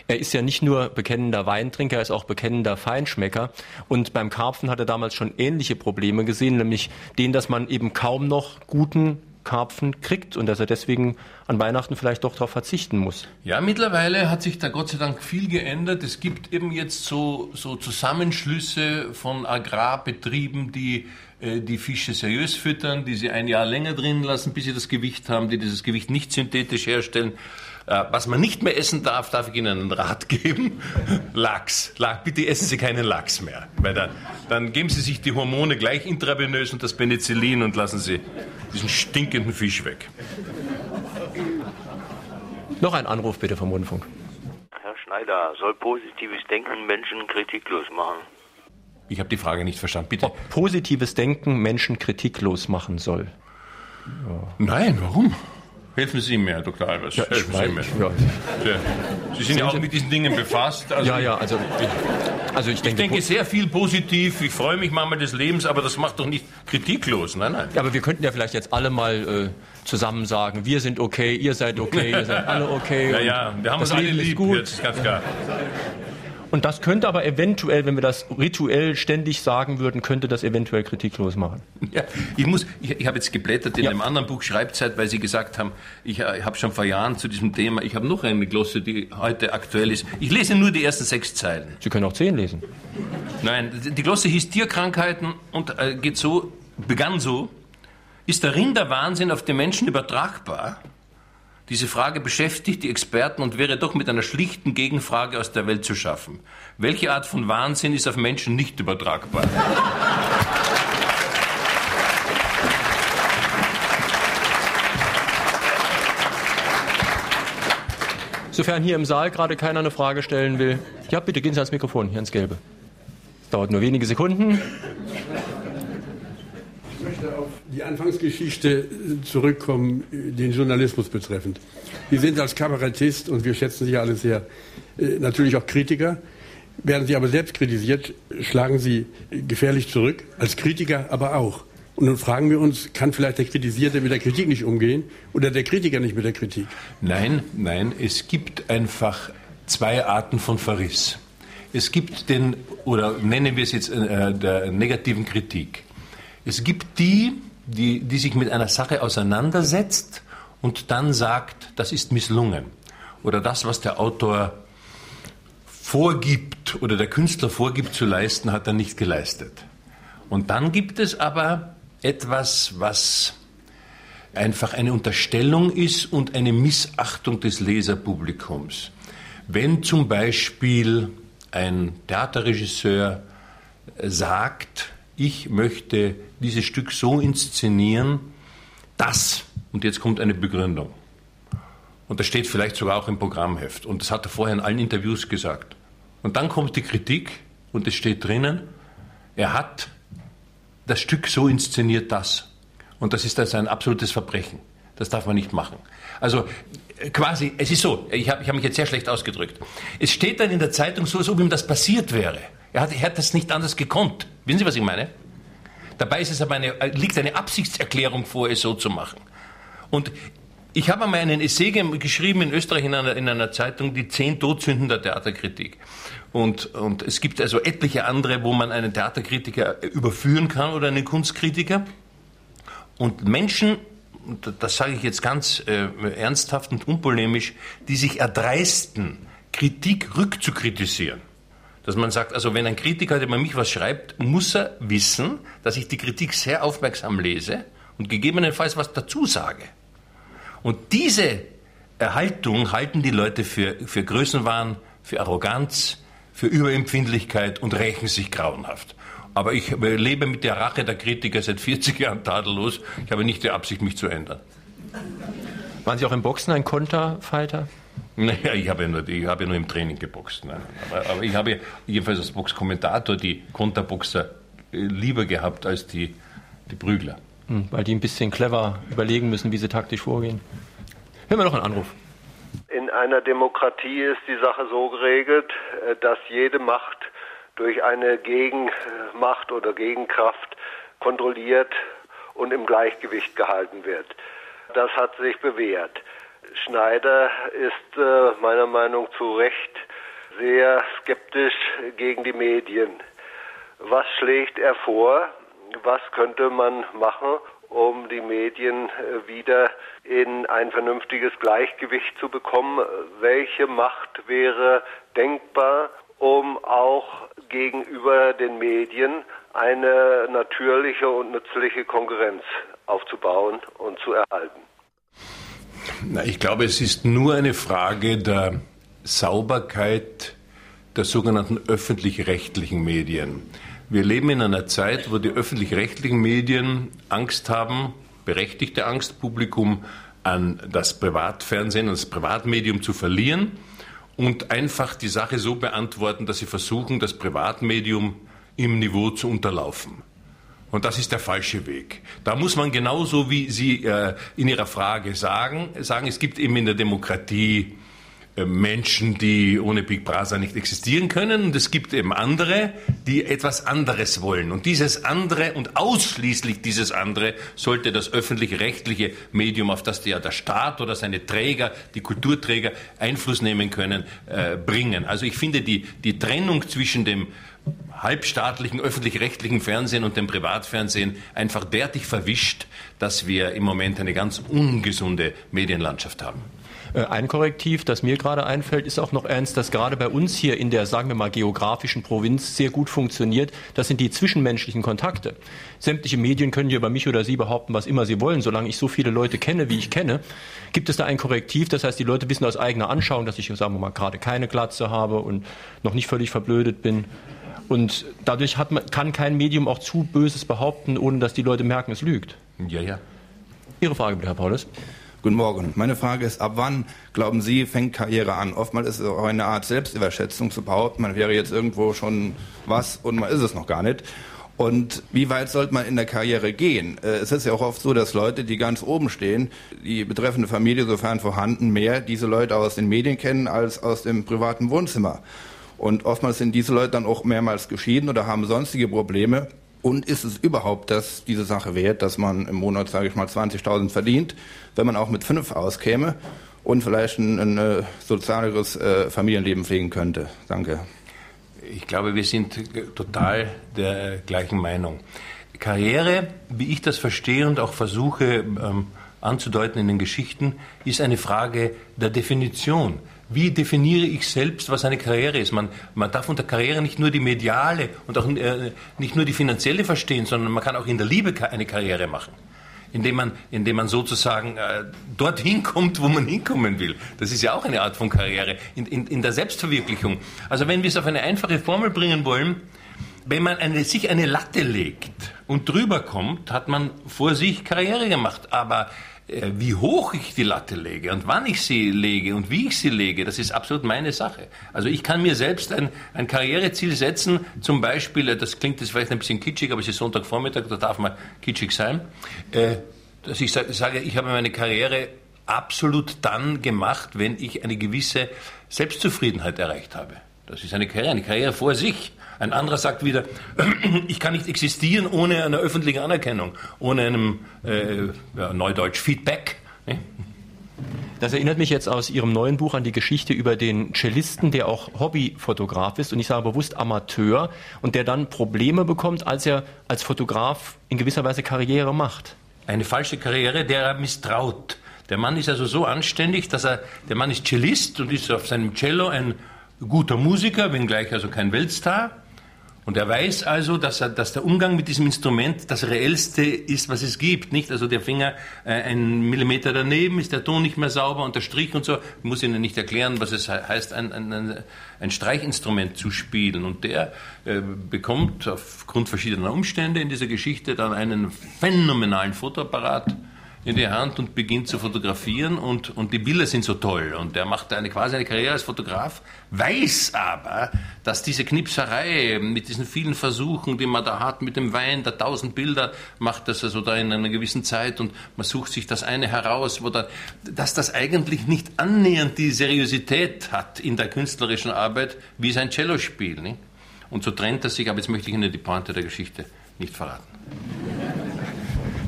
Er ist ja nicht nur bekennender Weintrinker, er ist auch bekennender Feinschmecker. Und beim Karpfen hat er damals schon ähnliche Probleme gesehen, nämlich den, dass man eben kaum noch guten Karpfen kriegt und dass er deswegen an Weihnachten vielleicht doch darauf verzichten muss. Ja, mittlerweile hat sich da Gott sei Dank viel geändert. Es gibt eben jetzt so, so Zusammenschlüsse von Agrarbetrieben, die äh, die Fische seriös füttern, die sie ein Jahr länger drin lassen, bis sie das Gewicht haben, die dieses Gewicht nicht synthetisch herstellen. Äh, was man nicht mehr essen darf, darf ich Ihnen einen Rat geben. Lachs. Bitte essen Sie keinen Lachs mehr. Weil dann, dann geben Sie sich die Hormone gleich intravenös und das Penicillin und lassen Sie diesen stinkenden Fisch weg. Noch ein Anruf bitte vom Rundfunk. Herr Schneider, soll positives Denken Menschen kritiklos machen? Ich habe die Frage nicht verstanden. Bitte. Ob positives Denken Menschen kritiklos machen soll. Ja. Nein, warum? Helfen Sie mir, Herr Dr. Albers. Ja, Helfen Sie mir. Ja. Sie sind ja auch mit diesen Dingen befasst. Also ja, ja, also, also ich, denke, ich denke sehr viel positiv. Ich freue mich manchmal des Lebens, aber das macht doch nicht kritiklos. Nein, nein. Ja, aber wir könnten ja vielleicht jetzt alle mal äh, zusammen sagen, wir sind okay, ihr seid okay, ihr seid alle okay. ja, ja, wir haben uns alle lieb, gut. jetzt ganz klar. Und das könnte aber eventuell, wenn wir das rituell ständig sagen würden, könnte das eventuell kritiklos machen. Ja, ich muss, ich, ich habe jetzt geblättert in ja. einem anderen Buch Schreibzeit, weil Sie gesagt haben, ich, ich äh, habe schon vor Jahren zu diesem Thema, ich habe noch eine Glosse, die heute aktuell ist. Ich lese nur die ersten sechs Zeilen. Sie können auch zehn lesen. Nein, die Glosse hieß Tierkrankheiten und äh, geht so, begann so, ist der Rinderwahnsinn auf den Menschen übertragbar? Diese Frage beschäftigt die Experten und wäre doch mit einer schlichten Gegenfrage aus der Welt zu schaffen. Welche Art von Wahnsinn ist auf Menschen nicht übertragbar? Sofern hier im Saal gerade keiner eine Frage stellen will. Ja, bitte gehen Sie ans Mikrofon, hier ins Gelbe. Dauert nur wenige Sekunden die Anfangsgeschichte zurückkommen, den Journalismus betreffend. Sie sind als Kabarettist, und wir schätzen Sie alle sehr, äh, natürlich auch Kritiker. Werden Sie aber selbst kritisiert, schlagen Sie gefährlich zurück, als Kritiker aber auch. Und nun fragen wir uns, kann vielleicht der Kritisierte mit der Kritik nicht umgehen oder der Kritiker nicht mit der Kritik? Nein, nein, es gibt einfach zwei Arten von Verriss. Es gibt den, oder nennen wir es jetzt äh, der negativen Kritik. Es gibt die, die, die sich mit einer Sache auseinandersetzt und dann sagt, das ist misslungen. Oder das, was der Autor vorgibt oder der Künstler vorgibt zu leisten, hat er nicht geleistet. Und dann gibt es aber etwas, was einfach eine Unterstellung ist und eine Missachtung des Leserpublikums. Wenn zum Beispiel ein Theaterregisseur sagt, ich möchte dieses Stück so inszenieren, dass, und jetzt kommt eine Begründung, und das steht vielleicht sogar auch im Programmheft, und das hat er vorher in allen Interviews gesagt. Und dann kommt die Kritik, und es steht drinnen, er hat das Stück so inszeniert, dass. Und das ist also ein absolutes Verbrechen. Das darf man nicht machen. Also quasi, es ist so, ich habe hab mich jetzt sehr schlecht ausgedrückt. Es steht dann in der Zeitung so, als ob ihm das passiert wäre. Er hat, er hat das nicht anders gekonnt. Wissen Sie, was ich meine? Dabei ist es aber eine, liegt eine Absichtserklärung vor, es so zu machen. Und ich habe einmal einen Essay geschrieben in Österreich in einer, in einer Zeitung, die zehn Todsünden der Theaterkritik. Und, und es gibt also etliche andere, wo man einen Theaterkritiker überführen kann oder einen Kunstkritiker. Und Menschen das sage ich jetzt ganz äh, ernsthaft und unpolemisch, die sich erdreisten, Kritik rückzukritisieren. Dass man sagt, also wenn ein Kritiker über mich was schreibt, muss er wissen, dass ich die Kritik sehr aufmerksam lese und gegebenenfalls was dazu sage. Und diese Erhaltung halten die Leute für, für Größenwahn, für Arroganz, für Überempfindlichkeit und rächen sich grauenhaft. Aber ich lebe mit der Rache der Kritiker seit 40 Jahren tadellos. Ich habe nicht die Absicht, mich zu ändern. Waren Sie auch im Boxen ein Konterfighter? Naja, ich habe ja nur, ich habe ja nur im Training geboxt. Ne? Aber, aber, ich habe jedenfalls als Boxkommentator die Konterboxer äh, lieber gehabt als die, die Prügler. Hm, weil die ein bisschen clever überlegen müssen, wie sie taktisch vorgehen. Hören wir noch einen Anruf. In einer Demokratie ist die Sache so geregelt, äh, dass jede Macht durch eine Gegenmacht oder Gegenkraft kontrolliert und im Gleichgewicht gehalten wird. Das hat sich bewährt. Schneider ist äh, meiner Meinung nach zu Recht sehr skeptisch gegen die Medien. Was schlägt er vor? Was könnte man machen, um die Medien äh, wieder in ein vernünftiges Gleichgewicht zu bekommen? Welche Macht wäre denkbar, um auch gegenüber den Medien eine natürliche und nützliche Konkurrenz aufzubauen und zu erhalten? Na, ich glaube, es ist nur eine Frage der Sauberkeit der sogenannten öffentlich-rechtlichen Medien. Wir leben in einer Zeit, wo die öffentlich-rechtlichen Medien Angst haben, berechtigte Angst, Publikum an das Privatfernsehen, an das Privatmedium zu verlieren und einfach die Sache so beantworten, dass sie versuchen, das Privatmedium im Niveau zu unterlaufen. Und das ist der falsche Weg. Da muss man genauso wie Sie äh, in Ihrer Frage sagen, sagen, es gibt eben in der Demokratie äh, Menschen, die ohne Big Brother nicht existieren können. Und es gibt eben andere, die etwas anderes wollen. Und dieses andere und ausschließlich dieses andere sollte das öffentlich-rechtliche Medium, auf das ja der Staat oder seine Träger, die Kulturträger Einfluss nehmen können, äh, bringen. Also ich finde die, die Trennung zwischen dem halbstaatlichen öffentlich-rechtlichen Fernsehen und dem Privatfernsehen einfach derartig verwischt, dass wir im Moment eine ganz ungesunde Medienlandschaft haben. Äh, ein Korrektiv, das mir gerade einfällt, ist auch noch ernst, dass gerade bei uns hier in der, sagen wir mal, geografischen Provinz sehr gut funktioniert. Das sind die zwischenmenschlichen Kontakte. Sämtliche Medien können hier über mich oder Sie behaupten, was immer sie wollen. Solange ich so viele Leute kenne, wie ich kenne, gibt es da ein Korrektiv. Das heißt, die Leute wissen aus eigener Anschauung, dass ich, sagen wir mal, gerade keine Glatze habe und noch nicht völlig verblödet bin. Und dadurch man, kann kein Medium auch zu Böses behaupten, ohne dass die Leute merken, es lügt. Ja, ja. Ihre Frage bitte, Herr Paulus. Guten Morgen. Meine Frage ist, ab wann, glauben Sie, fängt Karriere an? Oftmals ist es auch eine Art Selbstüberschätzung zu behaupten, man wäre jetzt irgendwo schon was und man ist es noch gar nicht. Und wie weit sollte man in der Karriere gehen? Äh, es ist ja auch oft so, dass Leute, die ganz oben stehen, die betreffende Familie, sofern vorhanden, mehr diese Leute aus den Medien kennen als aus dem privaten Wohnzimmer. Und oftmals sind diese Leute dann auch mehrmals geschieden oder haben sonstige Probleme. Und ist es überhaupt das, diese Sache wert, dass man im Monat, sage ich mal, 20.000 verdient, wenn man auch mit fünf auskäme und vielleicht ein, ein äh, sozialeres äh, Familienleben pflegen könnte? Danke. Ich glaube, wir sind total der gleichen Meinung. Karriere, wie ich das verstehe und auch versuche ähm, anzudeuten in den Geschichten, ist eine Frage der Definition wie definiere ich selbst, was eine Karriere ist. Man, man darf unter Karriere nicht nur die mediale und auch äh, nicht nur die finanzielle verstehen, sondern man kann auch in der Liebe eine Karriere machen. Indem man, indem man sozusagen äh, dorthin kommt, wo man hinkommen will. Das ist ja auch eine Art von Karriere, in, in, in der Selbstverwirklichung. Also wenn wir es auf eine einfache Formel bringen wollen, wenn man eine, sich eine Latte legt und drüber kommt, hat man vor sich Karriere gemacht. Aber wie hoch ich die Latte lege und wann ich sie lege und wie ich sie lege, das ist absolut meine Sache. Also ich kann mir selbst ein, ein Karriereziel setzen, zum Beispiel, äh, das klingt jetzt vielleicht ein bisschen kitschig, aber es ist Sonntagvormittag, da darf man kitschig sein, äh, dass ich sage, ich habe meine Karriere absolut dann gemacht, wenn ich eine gewisse Selbstzufriedenheit erreicht habe. Das ist eine Karriere, eine Karriere vor sich. Ein anderer sagt wieder, ich kann nicht existieren ohne eine öffentliche Anerkennung, ohne einem äh, ja, Neudeutsch Feedback. Ne? Das erinnert mich jetzt aus Ihrem neuen Buch an die Geschichte über den Cellisten, der auch Hobbyfotograf ist und ich sage bewusst Amateur und der dann Probleme bekommt, als er als Fotograf in gewisser Weise Karriere macht. eine falsche Karriere, der er misstraut. Der Mann ist also so anständig, dass er, der Mann ist Cellist und ist auf seinem Cello ein guter Musiker, wenngleich also kein Weltstar. Und er weiß also, dass, er, dass der Umgang mit diesem Instrument das reellste ist, was es gibt. Nicht? Also der Finger äh, einen Millimeter daneben, ist der Ton nicht mehr sauber und der Strich und so. Ich muss Ihnen nicht erklären, was es heißt, ein, ein, ein Streichinstrument zu spielen. Und der äh, bekommt aufgrund verschiedener Umstände in dieser Geschichte dann einen phänomenalen Fotoapparat in die Hand und beginnt zu fotografieren und, und die Bilder sind so toll. Und er macht eine, quasi eine Karriere als Fotograf, weiß aber, dass diese Knipserei mit diesen vielen Versuchen, die man da hat, mit dem Wein, der tausend Bilder, macht das also da in einer gewissen Zeit und man sucht sich das eine heraus, wo dann, dass das eigentlich nicht annähernd die Seriosität hat in der künstlerischen Arbeit wie sein Cellospiel. Nicht? Und so trennt er sich, aber jetzt möchte ich Ihnen die Pointe der Geschichte nicht verraten.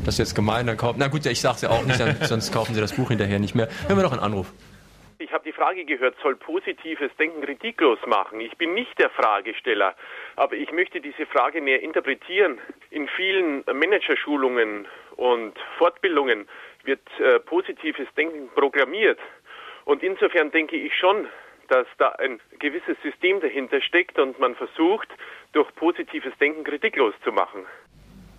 Das ist jetzt gemein, dann kaufen. Na gut, ich sag's ja auch nicht, dann, sonst kaufen Sie das Buch hinterher nicht mehr. Hören wir noch einen Anruf. Ich habe die Frage gehört, soll positives Denken kritiklos machen? Ich bin nicht der Fragesteller, aber ich möchte diese Frage näher interpretieren. In vielen Managerschulungen und Fortbildungen wird äh, positives Denken programmiert. Und insofern denke ich schon, dass da ein gewisses System dahinter steckt und man versucht, durch positives Denken kritiklos zu machen.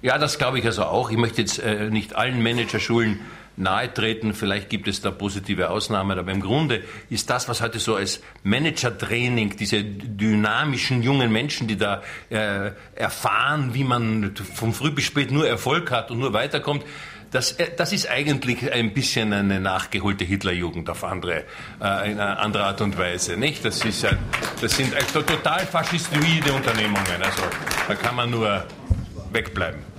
Ja, das glaube ich also auch. Ich möchte jetzt äh, nicht allen Managerschulen nahe treten. Vielleicht gibt es da positive Ausnahmen, aber im Grunde ist das, was heute so als Manager-Training, diese dynamischen jungen Menschen, die da äh, erfahren, wie man von früh bis spät nur Erfolg hat und nur weiterkommt, das, äh, das ist eigentlich ein bisschen eine nachgeholte Hitlerjugend auf andere, äh, in eine andere Art und Weise, nicht? Das, ist ein, das sind total faschistoide Unternehmungen. Also da kann man nur wegbleiben.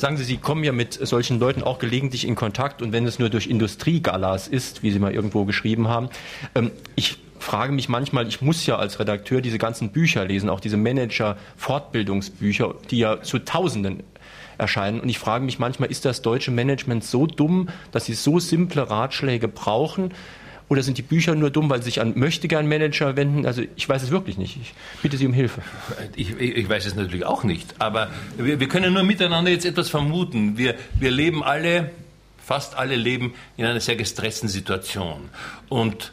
Sagen Sie, Sie kommen ja mit solchen Leuten auch gelegentlich in Kontakt und wenn es nur durch Industriegalas ist, wie Sie mal irgendwo geschrieben haben. Ähm, ich frage mich manchmal, ich muss ja als Redakteur diese ganzen Bücher lesen, auch diese Manager-Fortbildungsbücher, die ja zu Tausenden erscheinen. Und ich frage mich manchmal, ist das deutsche Management so dumm, dass sie so simple Ratschläge brauchen? Oder sind die Bücher nur dumm, weil sie sich an Möchtegern-Manager wenden? Also ich weiß es wirklich nicht. Ich bitte Sie um Hilfe. Ich, ich weiß es natürlich auch nicht. Aber wir, wir, können nur miteinander jetzt etwas vermuten. Wir, wir leben alle, fast alle leben in einer sehr gestressten Situation. Und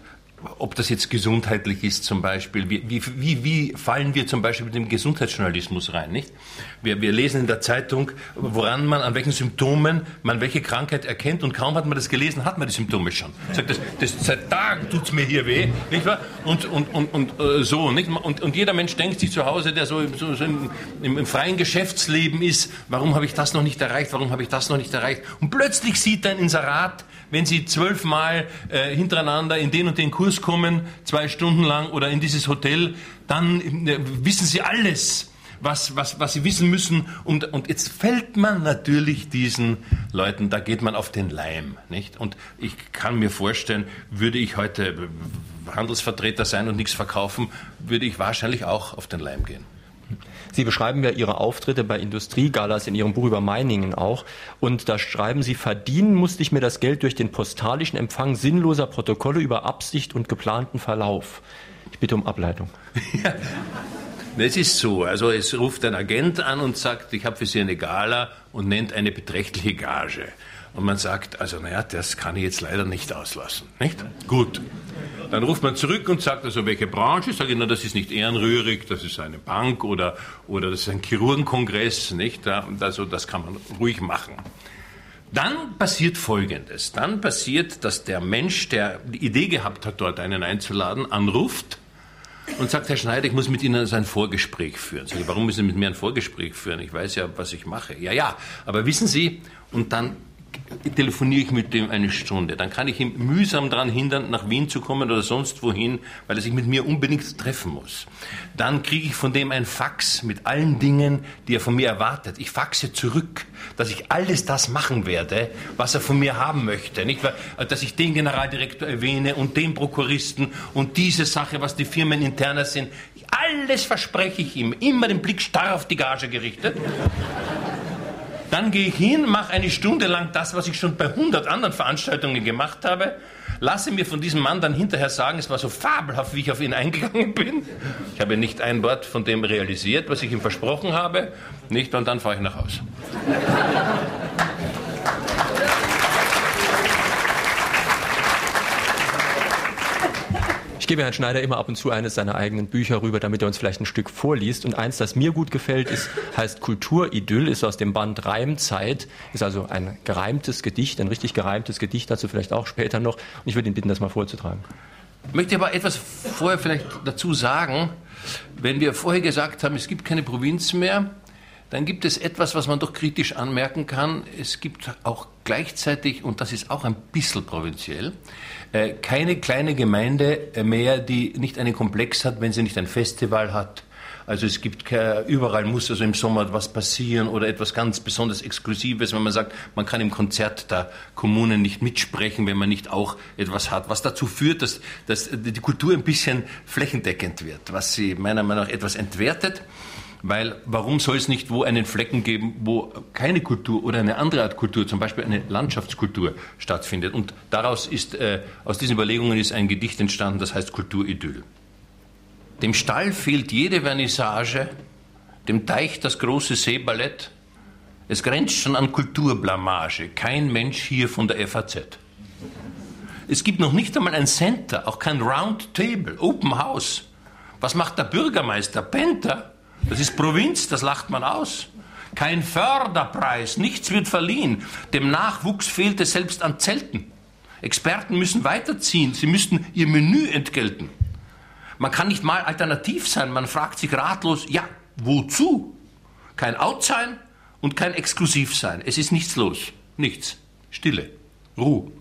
ob das jetzt gesundheitlich ist zum Beispiel, wie, wie, wie fallen wir zum Beispiel mit dem Gesundheitsjournalismus rein, nicht? Wir, wir lesen in der Zeitung, woran man, an welchen Symptomen man welche Krankheit erkennt und kaum hat man das gelesen, hat man die Symptome schon. Sagt, das, das, seit Tagen tut's mir hier weh, nicht wahr? Und, und, und, und äh, so, nicht? Und, und jeder Mensch denkt sich zu Hause, der so, so, so im, im, im freien Geschäftsleben ist, warum habe ich das noch nicht erreicht, warum habe ich das noch nicht erreicht? Und plötzlich sieht er ein Inserat, wenn Sie zwölfmal äh, hintereinander in den und den Kurs kommen, zwei Stunden lang oder in dieses Hotel, dann äh, wissen Sie alles, was, was, was Sie wissen müssen. Und, und jetzt fällt man natürlich diesen Leuten, da geht man auf den Leim. Nicht? Und ich kann mir vorstellen, würde ich heute Handelsvertreter sein und nichts verkaufen, würde ich wahrscheinlich auch auf den Leim gehen. Sie beschreiben ja Ihre Auftritte bei Industriegalas in Ihrem Buch über Meiningen auch. Und da schreiben Sie, verdienen musste ich mir das Geld durch den postalischen Empfang sinnloser Protokolle über Absicht und geplanten Verlauf. Ich bitte um Ableitung. Ja. Es ist so, also es ruft ein Agent an und sagt, ich habe für Sie eine Gala und nennt eine beträchtliche Gage. Und man sagt, also naja, das kann ich jetzt leider nicht auslassen. Nicht? Gut. Dann ruft man zurück und sagt also, welche Branche? Sage ich, na, das ist nicht ehrenrührig, das ist eine Bank oder, oder das ist ein Chirurgenkongress, nicht? Also, das kann man ruhig machen. Dann passiert Folgendes. Dann passiert, dass der Mensch, der die Idee gehabt hat, dort einen einzuladen, anruft und sagt, Herr Schneider, ich muss mit Ihnen ein Vorgespräch führen. Sag ich, warum müssen Sie mit mir ein Vorgespräch führen? Ich weiß ja, was ich mache. Ja, ja, aber wissen Sie, und dann telefoniere ich mit dem eine Stunde. Dann kann ich ihn mühsam daran hindern, nach Wien zu kommen oder sonst wohin, weil er sich mit mir unbedingt treffen muss. Dann kriege ich von dem ein Fax mit allen Dingen, die er von mir erwartet. Ich faxe zurück, dass ich alles das machen werde, was er von mir haben möchte. Nicht? Dass ich den Generaldirektor erwähne und den Prokuristen und diese Sache, was die Firmen interner sind. Alles verspreche ich ihm. Immer den Blick starr auf die Gage gerichtet. Dann gehe ich hin, mache eine Stunde lang das, was ich schon bei 100 anderen Veranstaltungen gemacht habe, lasse mir von diesem Mann dann hinterher sagen, es war so fabelhaft, wie ich auf ihn eingegangen bin. Ich habe nicht ein Wort von dem realisiert, was ich ihm versprochen habe, nicht, und dann fahre ich nach Hause. Ich gebe Herrn Schneider immer ab und zu eines seiner eigenen Bücher rüber, damit er uns vielleicht ein Stück vorliest. Und eins, das mir gut gefällt, ist, heißt Kulturidyll, ist aus dem Band Reimzeit, ist also ein gereimtes Gedicht, ein richtig gereimtes Gedicht, dazu vielleicht auch später noch. Und ich würde ihn bitten, das mal vorzutragen. Ich möchte aber etwas vorher vielleicht dazu sagen. Wenn wir vorher gesagt haben, es gibt keine Provinz mehr, dann gibt es etwas, was man doch kritisch anmerken kann. Es gibt auch gleichzeitig, und das ist auch ein bisschen provinziell, äh, keine kleine Gemeinde mehr, die nicht einen Komplex hat, wenn sie nicht ein Festival hat. Also es gibt überall muss also im Sommer was passieren oder etwas ganz besonders Exklusives, wenn man sagt, man kann im Konzert der Kommunen nicht mitsprechen, wenn man nicht auch etwas hat, was dazu führt, dass, dass die Kultur ein bisschen flächendeckend wird, was sie meiner Meinung nach etwas entwertet. Weil warum soll es nicht wo einen Flecken geben, wo keine Kultur oder eine andere Art Kultur, zum Beispiel eine Landschaftskultur stattfindet? Und daraus ist, äh, aus diesen Überlegungen ist ein Gedicht entstanden, das heißt Kulturidyll. Dem Stall fehlt jede Vernissage, dem Teich das große Seeballett. Es grenzt schon an Kulturblamage. Kein Mensch hier von der FAZ. Es gibt noch nicht einmal ein Center, auch kein Round Table, Open House. Was macht der Bürgermeister? Penta? Das ist Provinz, das lacht man aus. Kein Förderpreis, nichts wird verliehen. Dem Nachwuchs fehlt es selbst an Zelten. Experten müssen weiterziehen, sie müssten ihr Menü entgelten. Man kann nicht mal alternativ sein, man fragt sich ratlos, ja, wozu? Kein Out sein und kein Exklusiv sein. Es ist nichts los, nichts. Stille, Ruhe.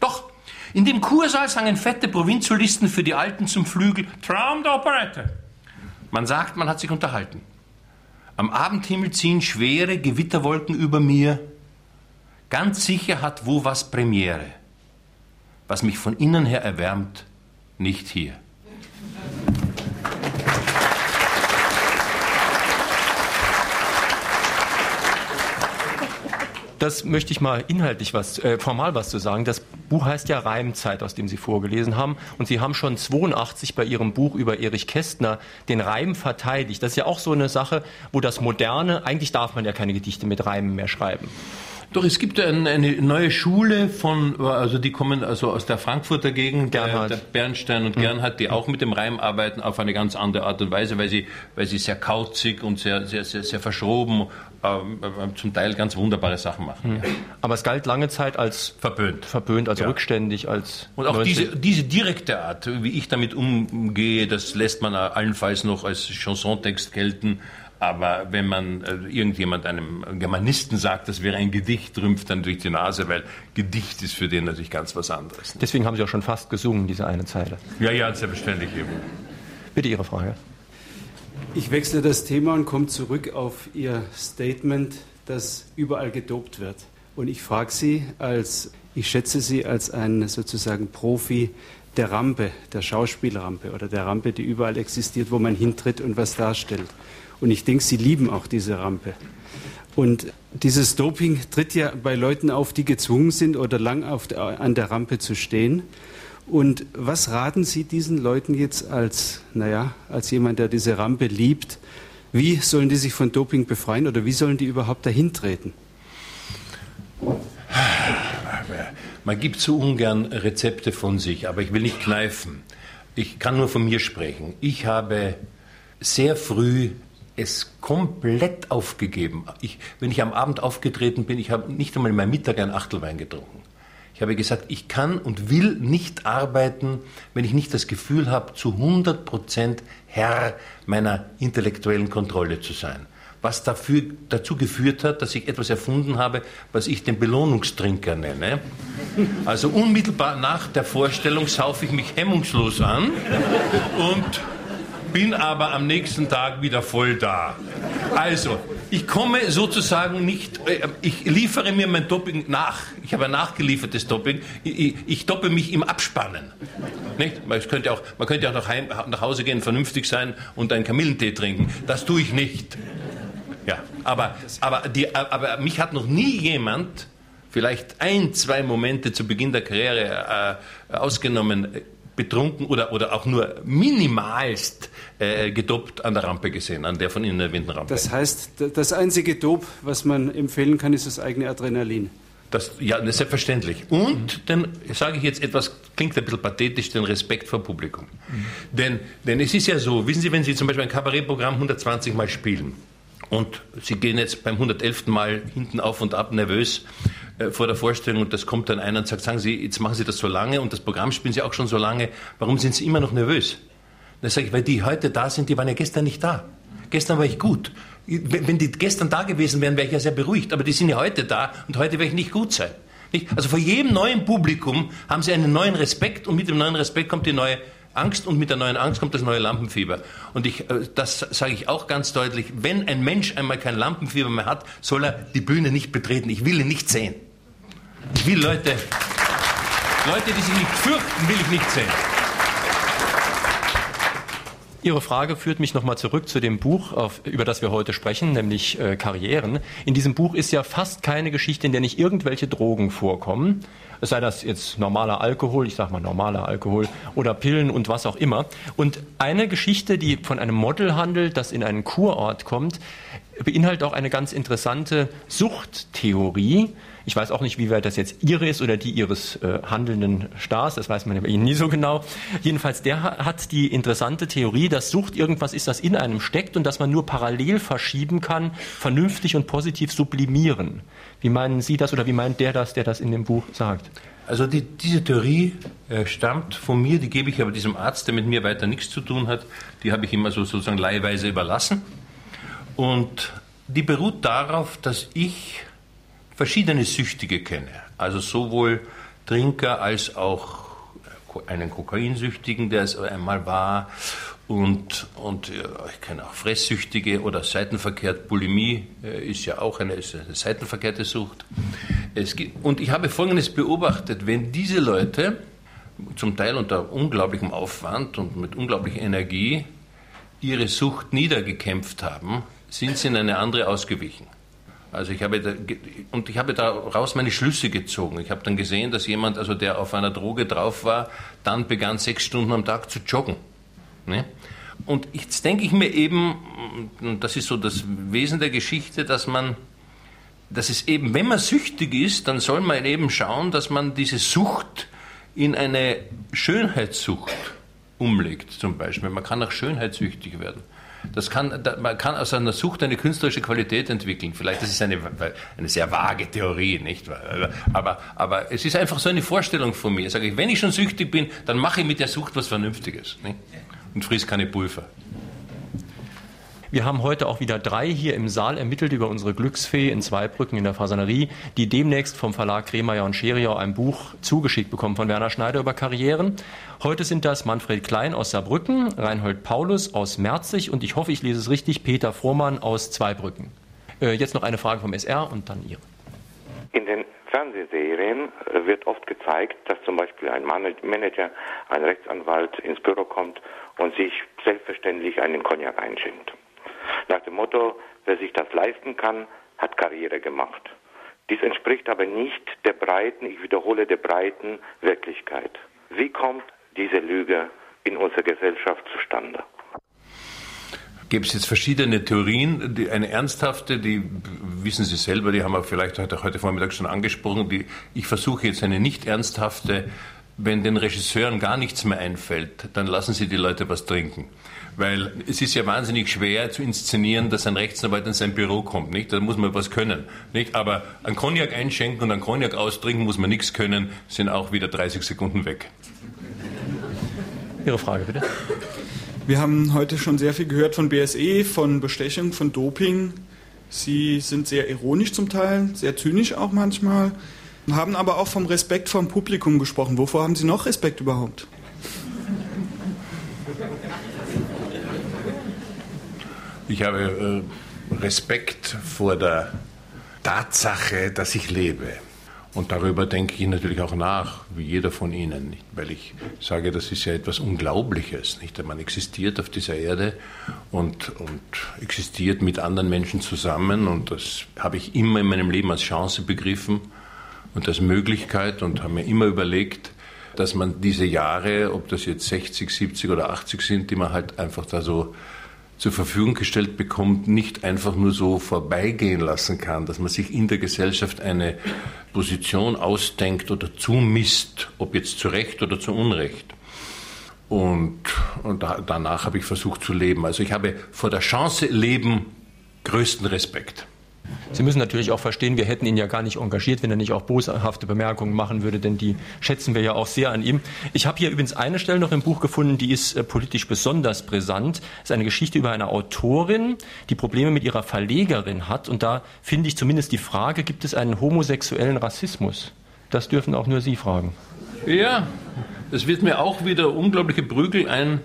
Doch, in dem Kursaal sangen fette Provinzsolisten für die Alten zum Flügel Traum der Operette. Man sagt, man hat sich unterhalten. Am Abendhimmel ziehen schwere Gewitterwolken über mir. Ganz sicher hat wo was Premiere. Was mich von innen her erwärmt, nicht hier. Das möchte ich mal inhaltlich was, äh, formal was zu sagen. Das Buch heißt ja Reimzeit, aus dem Sie vorgelesen haben. Und Sie haben schon 82 bei Ihrem Buch über Erich Kästner den Reim verteidigt. Das ist ja auch so eine Sache, wo das Moderne, eigentlich darf man ja keine Gedichte mit Reimen mehr schreiben. Doch, es gibt eine, eine neue Schule von, also die kommen also aus der Frankfurter Gegend, der, der Bernstein und mhm. Gernhardt, die auch mit dem Reim arbeiten auf eine ganz andere Art und Weise, weil sie, weil sie sehr kauzig und sehr, sehr, sehr, sehr verschroben zum Teil ganz wunderbare Sachen machen. Mhm. Aber es galt lange Zeit als verpönt, verpönt als ja. rückständig, als und auch diese, diese direkte Art, wie ich damit umgehe, das lässt man allenfalls noch als Chansontext gelten. Aber wenn man äh, irgendjemand einem Germanisten sagt, das wäre ein Gedicht, rümpft dann durch die Nase, weil Gedicht ist für den natürlich ganz was anderes. Deswegen haben Sie auch schon fast gesungen, diese eine Zeile. Ja, ja, selbstverständlich eben. Bitte Ihre Frage. Ich wechsle das Thema und komme zurück auf Ihr Statement, dass überall gedopt wird. Und ich frage Sie als, ich schätze Sie als einen sozusagen Profi der Rampe, der Schauspielrampe oder der Rampe, die überall existiert, wo man hintritt und was darstellt. Und ich denke, Sie lieben auch diese Rampe. Und dieses Doping tritt ja bei Leuten auf, die gezwungen sind oder lang auf, an der Rampe zu stehen. Und was raten Sie diesen Leuten jetzt als, naja, als jemand, der diese Rampe liebt? Wie sollen die sich von Doping befreien oder wie sollen die überhaupt dahin treten? Man gibt so ungern Rezepte von sich, aber ich will nicht kneifen. Ich kann nur von mir sprechen. Ich habe sehr früh es komplett aufgegeben. Ich, wenn ich am Abend aufgetreten bin, ich habe nicht einmal in meinem Mittag ein Achtelwein getrunken. Habe gesagt, ich kann und will nicht arbeiten, wenn ich nicht das Gefühl habe, zu 100 Prozent Herr meiner intellektuellen Kontrolle zu sein. Was dafür, dazu geführt hat, dass ich etwas erfunden habe, was ich den Belohnungstrinker nenne. Also unmittelbar nach der Vorstellung saufe ich mich hemmungslos an und bin aber am nächsten Tag wieder voll da. Also, ich komme sozusagen nicht, äh, ich liefere mir mein Doping nach. Ich habe ein nachgeliefertes Doping. Ich, doppe mich im Abspannen. Nicht? Man, könnte auch, man könnte auch nach, heim, nach Hause gehen, vernünftig sein und einen Kamillentee trinken. Das tue ich nicht. Ja, aber, aber, die, aber mich hat noch nie jemand, vielleicht ein, zwei Momente zu Beginn der Karriere äh, ausgenommen, betrunken oder, oder auch nur minimalst äh, gedopt an der Rampe gesehen, an der von Ihnen erwähnten Rampe. Das heißt, das einzige Dop, was man empfehlen kann, ist das eigene Adrenalin. Das, ja, das selbstverständlich. Und dann sage ich jetzt etwas, klingt ein bisschen pathetisch, den Respekt vor Publikum. Mhm. Denn, denn es ist ja so, wissen Sie, wenn Sie zum Beispiel ein Kabarettprogramm 120 Mal spielen und Sie gehen jetzt beim 111. Mal hinten auf und ab nervös äh, vor der Vorstellung und das kommt dann einer und sagt, sagen Sie, jetzt machen Sie das so lange und das Programm spielen Sie auch schon so lange, warum sind Sie immer noch nervös? Dann sage ich, weil die heute da sind, die waren ja gestern nicht da. Gestern war ich gut. Wenn die gestern da gewesen wären, wäre ich ja sehr beruhigt. Aber die sind ja heute da und heute werde ich nicht gut sein. Also vor jedem neuen Publikum haben sie einen neuen Respekt und mit dem neuen Respekt kommt die neue Angst und mit der neuen Angst kommt das neue Lampenfieber. Und ich, äh, das sage ich auch ganz deutlich, wenn ein Mensch einmal kein Lampenfieber mehr hat, soll er die Bühne nicht betreten. Ich will ihn nicht sehen. Ich will Leute, Leute, die sich nicht fürchten, will ich nicht sehen. Ihre Frage führt mich nochmal zurück zu dem Buch, auf, über das wir heute sprechen, nämlich äh, Karrieren. In diesem Buch ist ja fast keine Geschichte, in der nicht irgendwelche Drogen vorkommen. Es sei das jetzt normaler Alkohol, ich sage mal normaler Alkohol oder Pillen und was auch immer. Und eine Geschichte, die von einem Model handelt, das in einen Kurort kommt, beinhaltet auch eine ganz interessante Suchttheorie. Ich weiß auch nicht, wie weit das jetzt Ihre ist oder die Ihres äh, handelnden Stars, das weiß man bei Ihnen nie so genau. Jedenfalls, der hat die interessante Theorie, dass Sucht irgendwas ist, das in einem steckt und dass man nur parallel verschieben kann, vernünftig und positiv sublimieren. Wie meinen Sie das oder wie meint der das, der das in dem Buch sagt? Also die, diese Theorie äh, stammt von mir, die gebe ich aber diesem Arzt, der mit mir weiter nichts zu tun hat, die habe ich immer so sozusagen leihweise überlassen. Und die beruht darauf, dass ich verschiedene Süchtige kenne. Also sowohl Trinker als auch einen Kokainsüchtigen, der es einmal war. Und, und ich kenne auch Fresssüchtige oder seitenverkehrt. Bulimie äh, ist ja auch eine, eine seitenverkehrte Sucht. Gibt, und ich habe Folgendes beobachtet. Wenn diese Leute zum Teil unter unglaublichem Aufwand und mit unglaublicher Energie ihre Sucht niedergekämpft haben, sind sie in eine andere ausgewichen. Also ich habe da, und ich habe daraus meine Schlüsse gezogen. Ich habe dann gesehen, dass jemand, also der auf einer Droge drauf war, dann begann sechs Stunden am Tag zu joggen. Ne? Und jetzt denke ich mir eben, und das ist so das Wesen der Geschichte, dass man, dass es eben, wenn man süchtig ist, dann soll man eben schauen, dass man diese Sucht in eine Schönheitssucht umlegt, zum Beispiel. Man kann auch schönheitssüchtig werden. Das kann, man kann aus einer Sucht eine künstlerische Qualität entwickeln. Vielleicht das ist eine, eine sehr vage Theorie, nicht? Aber, aber es ist einfach so eine Vorstellung von mir. Sage ich, wenn ich schon süchtig bin, dann mache ich mit der Sucht was Vernünftiges nicht? und friss keine Pulver. Wir haben heute auch wieder drei hier im Saal ermittelt über unsere Glücksfee in Zweibrücken in der Fasanerie, die demnächst vom Verlag Kremeyer und Scheriau ein Buch zugeschickt bekommen von Werner Schneider über Karrieren. Heute sind das Manfred Klein aus Saarbrücken, Reinhold Paulus aus Merzig und ich hoffe, ich lese es richtig, Peter Frohmann aus Zweibrücken. Äh, jetzt noch eine Frage vom SR und dann Ihre. In den Fernsehserien wird oft gezeigt, dass zum Beispiel ein Manager, ein Rechtsanwalt ins Büro kommt und sich selbstverständlich einen Cognac einschenkt. Nach dem Motto, wer sich das leisten kann, hat Karriere gemacht. Dies entspricht aber nicht der breiten, ich wiederhole, der breiten Wirklichkeit. Wie kommt diese Lüge in unserer Gesellschaft zustande? Gibt es jetzt verschiedene Theorien. Die, eine ernsthafte, die wissen Sie selber, die haben wir vielleicht heute, heute Vormittag schon angesprochen. Die, ich versuche jetzt eine nicht ernsthafte. Wenn den Regisseuren gar nichts mehr einfällt, dann lassen Sie die Leute was trinken. Weil es ist ja wahnsinnig schwer zu inszenieren, dass ein Rechtsanwalt in sein Büro kommt. Nicht? Da muss man was können. Nicht? Aber ein Cognac einschenken und ein Cognac austrinken muss man nichts können, sind auch wieder 30 Sekunden weg. Ihre Frage bitte. Wir haben heute schon sehr viel gehört von BSE, von Bestechung, von Doping. Sie sind sehr ironisch zum Teil, sehr zynisch auch manchmal, haben aber auch vom Respekt vom Publikum gesprochen. Wovor haben Sie noch Respekt überhaupt? Ich habe äh, Respekt vor der Tatsache, dass ich lebe. Und darüber denke ich natürlich auch nach, wie jeder von Ihnen, weil ich sage, das ist ja etwas Unglaubliches. Nicht? Man existiert auf dieser Erde und, und existiert mit anderen Menschen zusammen und das habe ich immer in meinem Leben als Chance begriffen und als Möglichkeit und habe mir immer überlegt, dass man diese Jahre, ob das jetzt 60, 70 oder 80 sind, die man halt einfach da so zur Verfügung gestellt bekommt, nicht einfach nur so vorbeigehen lassen kann, dass man sich in der Gesellschaft eine Position ausdenkt oder zumisst, ob jetzt zu Recht oder zu Unrecht. Und, und da, danach habe ich versucht zu leben. Also ich habe vor der Chance leben größten Respekt. Sie müssen natürlich auch verstehen, wir hätten ihn ja gar nicht engagiert, wenn er nicht auch boshafte Bemerkungen machen würde, denn die schätzen wir ja auch sehr an ihm. Ich habe hier übrigens eine Stelle noch im Buch gefunden, die ist äh, politisch besonders brisant. Es ist eine Geschichte über eine Autorin, die Probleme mit ihrer Verlegerin hat. Und da finde ich zumindest die Frage, gibt es einen homosexuellen Rassismus? Das dürfen auch nur Sie fragen. Ja, es wird mir auch wieder unglaubliche Prügel ein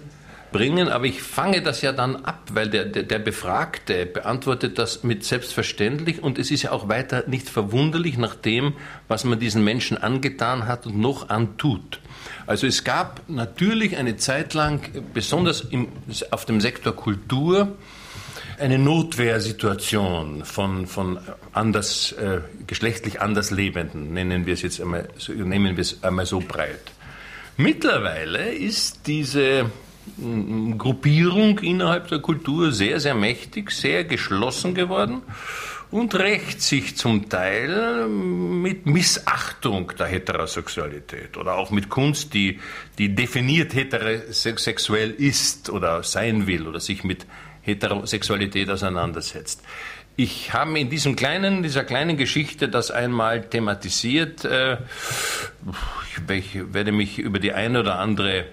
bringen, aber ich fange das ja dann ab, weil der, der, der Befragte beantwortet das mit selbstverständlich und es ist ja auch weiter nicht verwunderlich nach dem, was man diesen Menschen angetan hat und noch antut. Also es gab natürlich eine Zeit lang, besonders im, auf dem Sektor Kultur, eine Notwehrsituation von, von anders, äh, geschlechtlich anders Lebenden, nennen wir es jetzt einmal, nehmen wir es einmal so breit. Mittlerweile ist diese Gruppierung innerhalb der Kultur sehr, sehr mächtig, sehr geschlossen geworden und rächt sich zum Teil mit Missachtung der Heterosexualität oder auch mit Kunst, die, die definiert heterosexuell ist oder sein will oder sich mit Heterosexualität auseinandersetzt. Ich habe in diesem kleinen, dieser kleinen Geschichte das einmal thematisiert. Äh, ich werde mich über die eine oder andere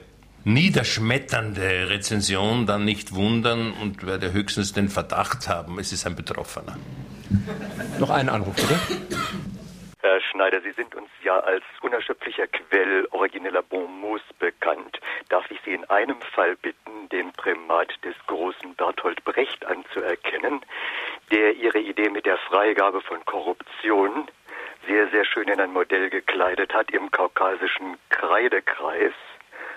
niederschmetternde Rezension dann nicht wundern und werde höchstens den Verdacht haben, es ist ein Betroffener. Noch einen Anruf, bitte. Herr Schneider, Sie sind uns ja als unerschöpflicher Quell origineller Bonmots bekannt. Darf ich Sie in einem Fall bitten, den Primat des großen Bertolt Brecht anzuerkennen, der Ihre Idee mit der Freigabe von Korruption sehr, sehr schön in ein Modell gekleidet hat im kaukasischen Kreidekreis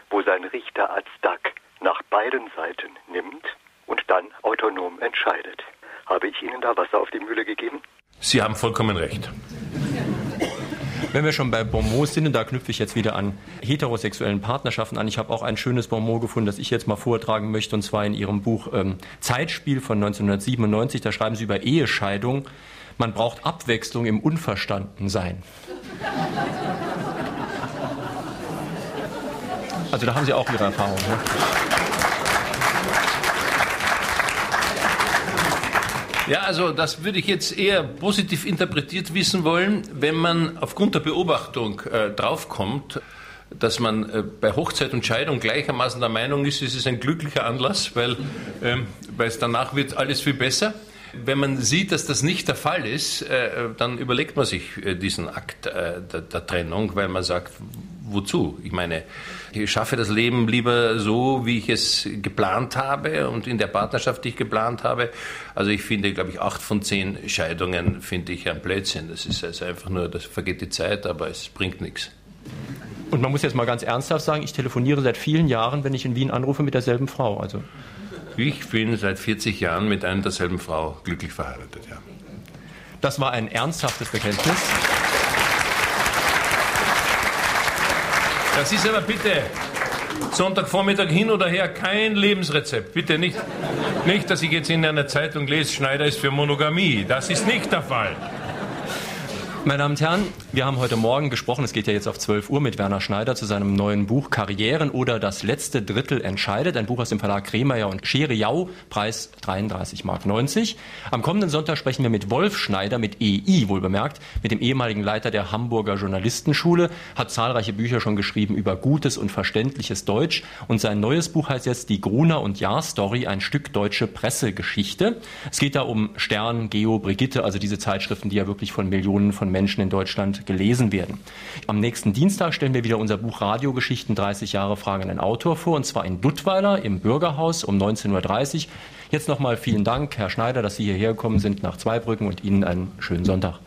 wo sein Richter Azdak nach beiden Seiten nimmt und dann autonom entscheidet. Habe ich Ihnen da Wasser auf die Mühle gegeben? Sie haben vollkommen recht. Wenn wir schon bei Bonmots sind, und da knüpfe ich jetzt wieder an heterosexuellen Partnerschaften an. Ich habe auch ein schönes Bonmot gefunden, das ich jetzt mal vortragen möchte, und zwar in Ihrem Buch ähm, Zeitspiel von 1997. Da schreiben Sie über Ehescheidung. Man braucht Abwechslung im Unverstandensein. Also da haben Sie auch Ihre Erfahrung. Ne? Ja, also das würde ich jetzt eher positiv interpretiert wissen wollen, wenn man aufgrund der Beobachtung äh, draufkommt, dass man äh, bei Hochzeit und Scheidung gleichermaßen der Meinung ist, es ist ein glücklicher Anlass, weil, ähm, es danach wird alles viel besser. Wenn man sieht, dass das nicht der Fall ist, äh, dann überlegt man sich äh, diesen Akt äh, der, der Trennung, weil man sagt, wozu? Ich meine, ich schaffe das Leben lieber so, wie ich es geplant habe und in der Partnerschaft, die ich geplant habe. Also ich finde, glaube ich, acht von zehn Scheidungen finde ich ein Blödsinn. Das ist also einfach nur, das vergeht die Zeit, aber es bringt nichts. Und man muss jetzt mal ganz ernsthaft sagen, ich telefoniere seit vielen Jahren, wenn ich in Wien anrufe, mit derselben Frau. Also ich bin seit 40 Jahren mit einer derselben Frau glücklich verheiratet, ja. Das war ein ernsthaftes Bekenntnis. Das ist aber bitte Sonntagvormittag hin oder her kein Lebensrezept. Bitte nicht, nicht, dass ich jetzt in einer Zeitung lese, Schneider ist für Monogamie. Das ist nicht der Fall. Meine Damen und Herren, wir haben heute Morgen gesprochen, es geht ja jetzt auf 12 Uhr mit Werner Schneider zu seinem neuen Buch Karrieren oder das letzte Drittel entscheidet. Ein Buch aus dem Verlag Kremeyer und Scheriau, Preis 33 Mark 90. Am kommenden Sonntag sprechen wir mit Wolf Schneider, mit EI wohlbemerkt, mit dem ehemaligen Leiter der Hamburger Journalistenschule, hat zahlreiche Bücher schon geschrieben über gutes und verständliches Deutsch und sein neues Buch heißt jetzt Die Gruner und Jahr Story, ein Stück deutsche Pressegeschichte. Es geht da um Stern, Geo, Brigitte, also diese Zeitschriften, die ja wirklich von Millionen von Menschen in Deutschland gelesen werden. Am nächsten Dienstag stellen wir wieder unser Buch Radiogeschichten 30 Jahre Fragen an den Autor vor, und zwar in Duttweiler im Bürgerhaus um 19.30 Uhr. Jetzt nochmal vielen Dank, Herr Schneider, dass Sie hierher gekommen sind nach Zweibrücken und Ihnen einen schönen Sonntag.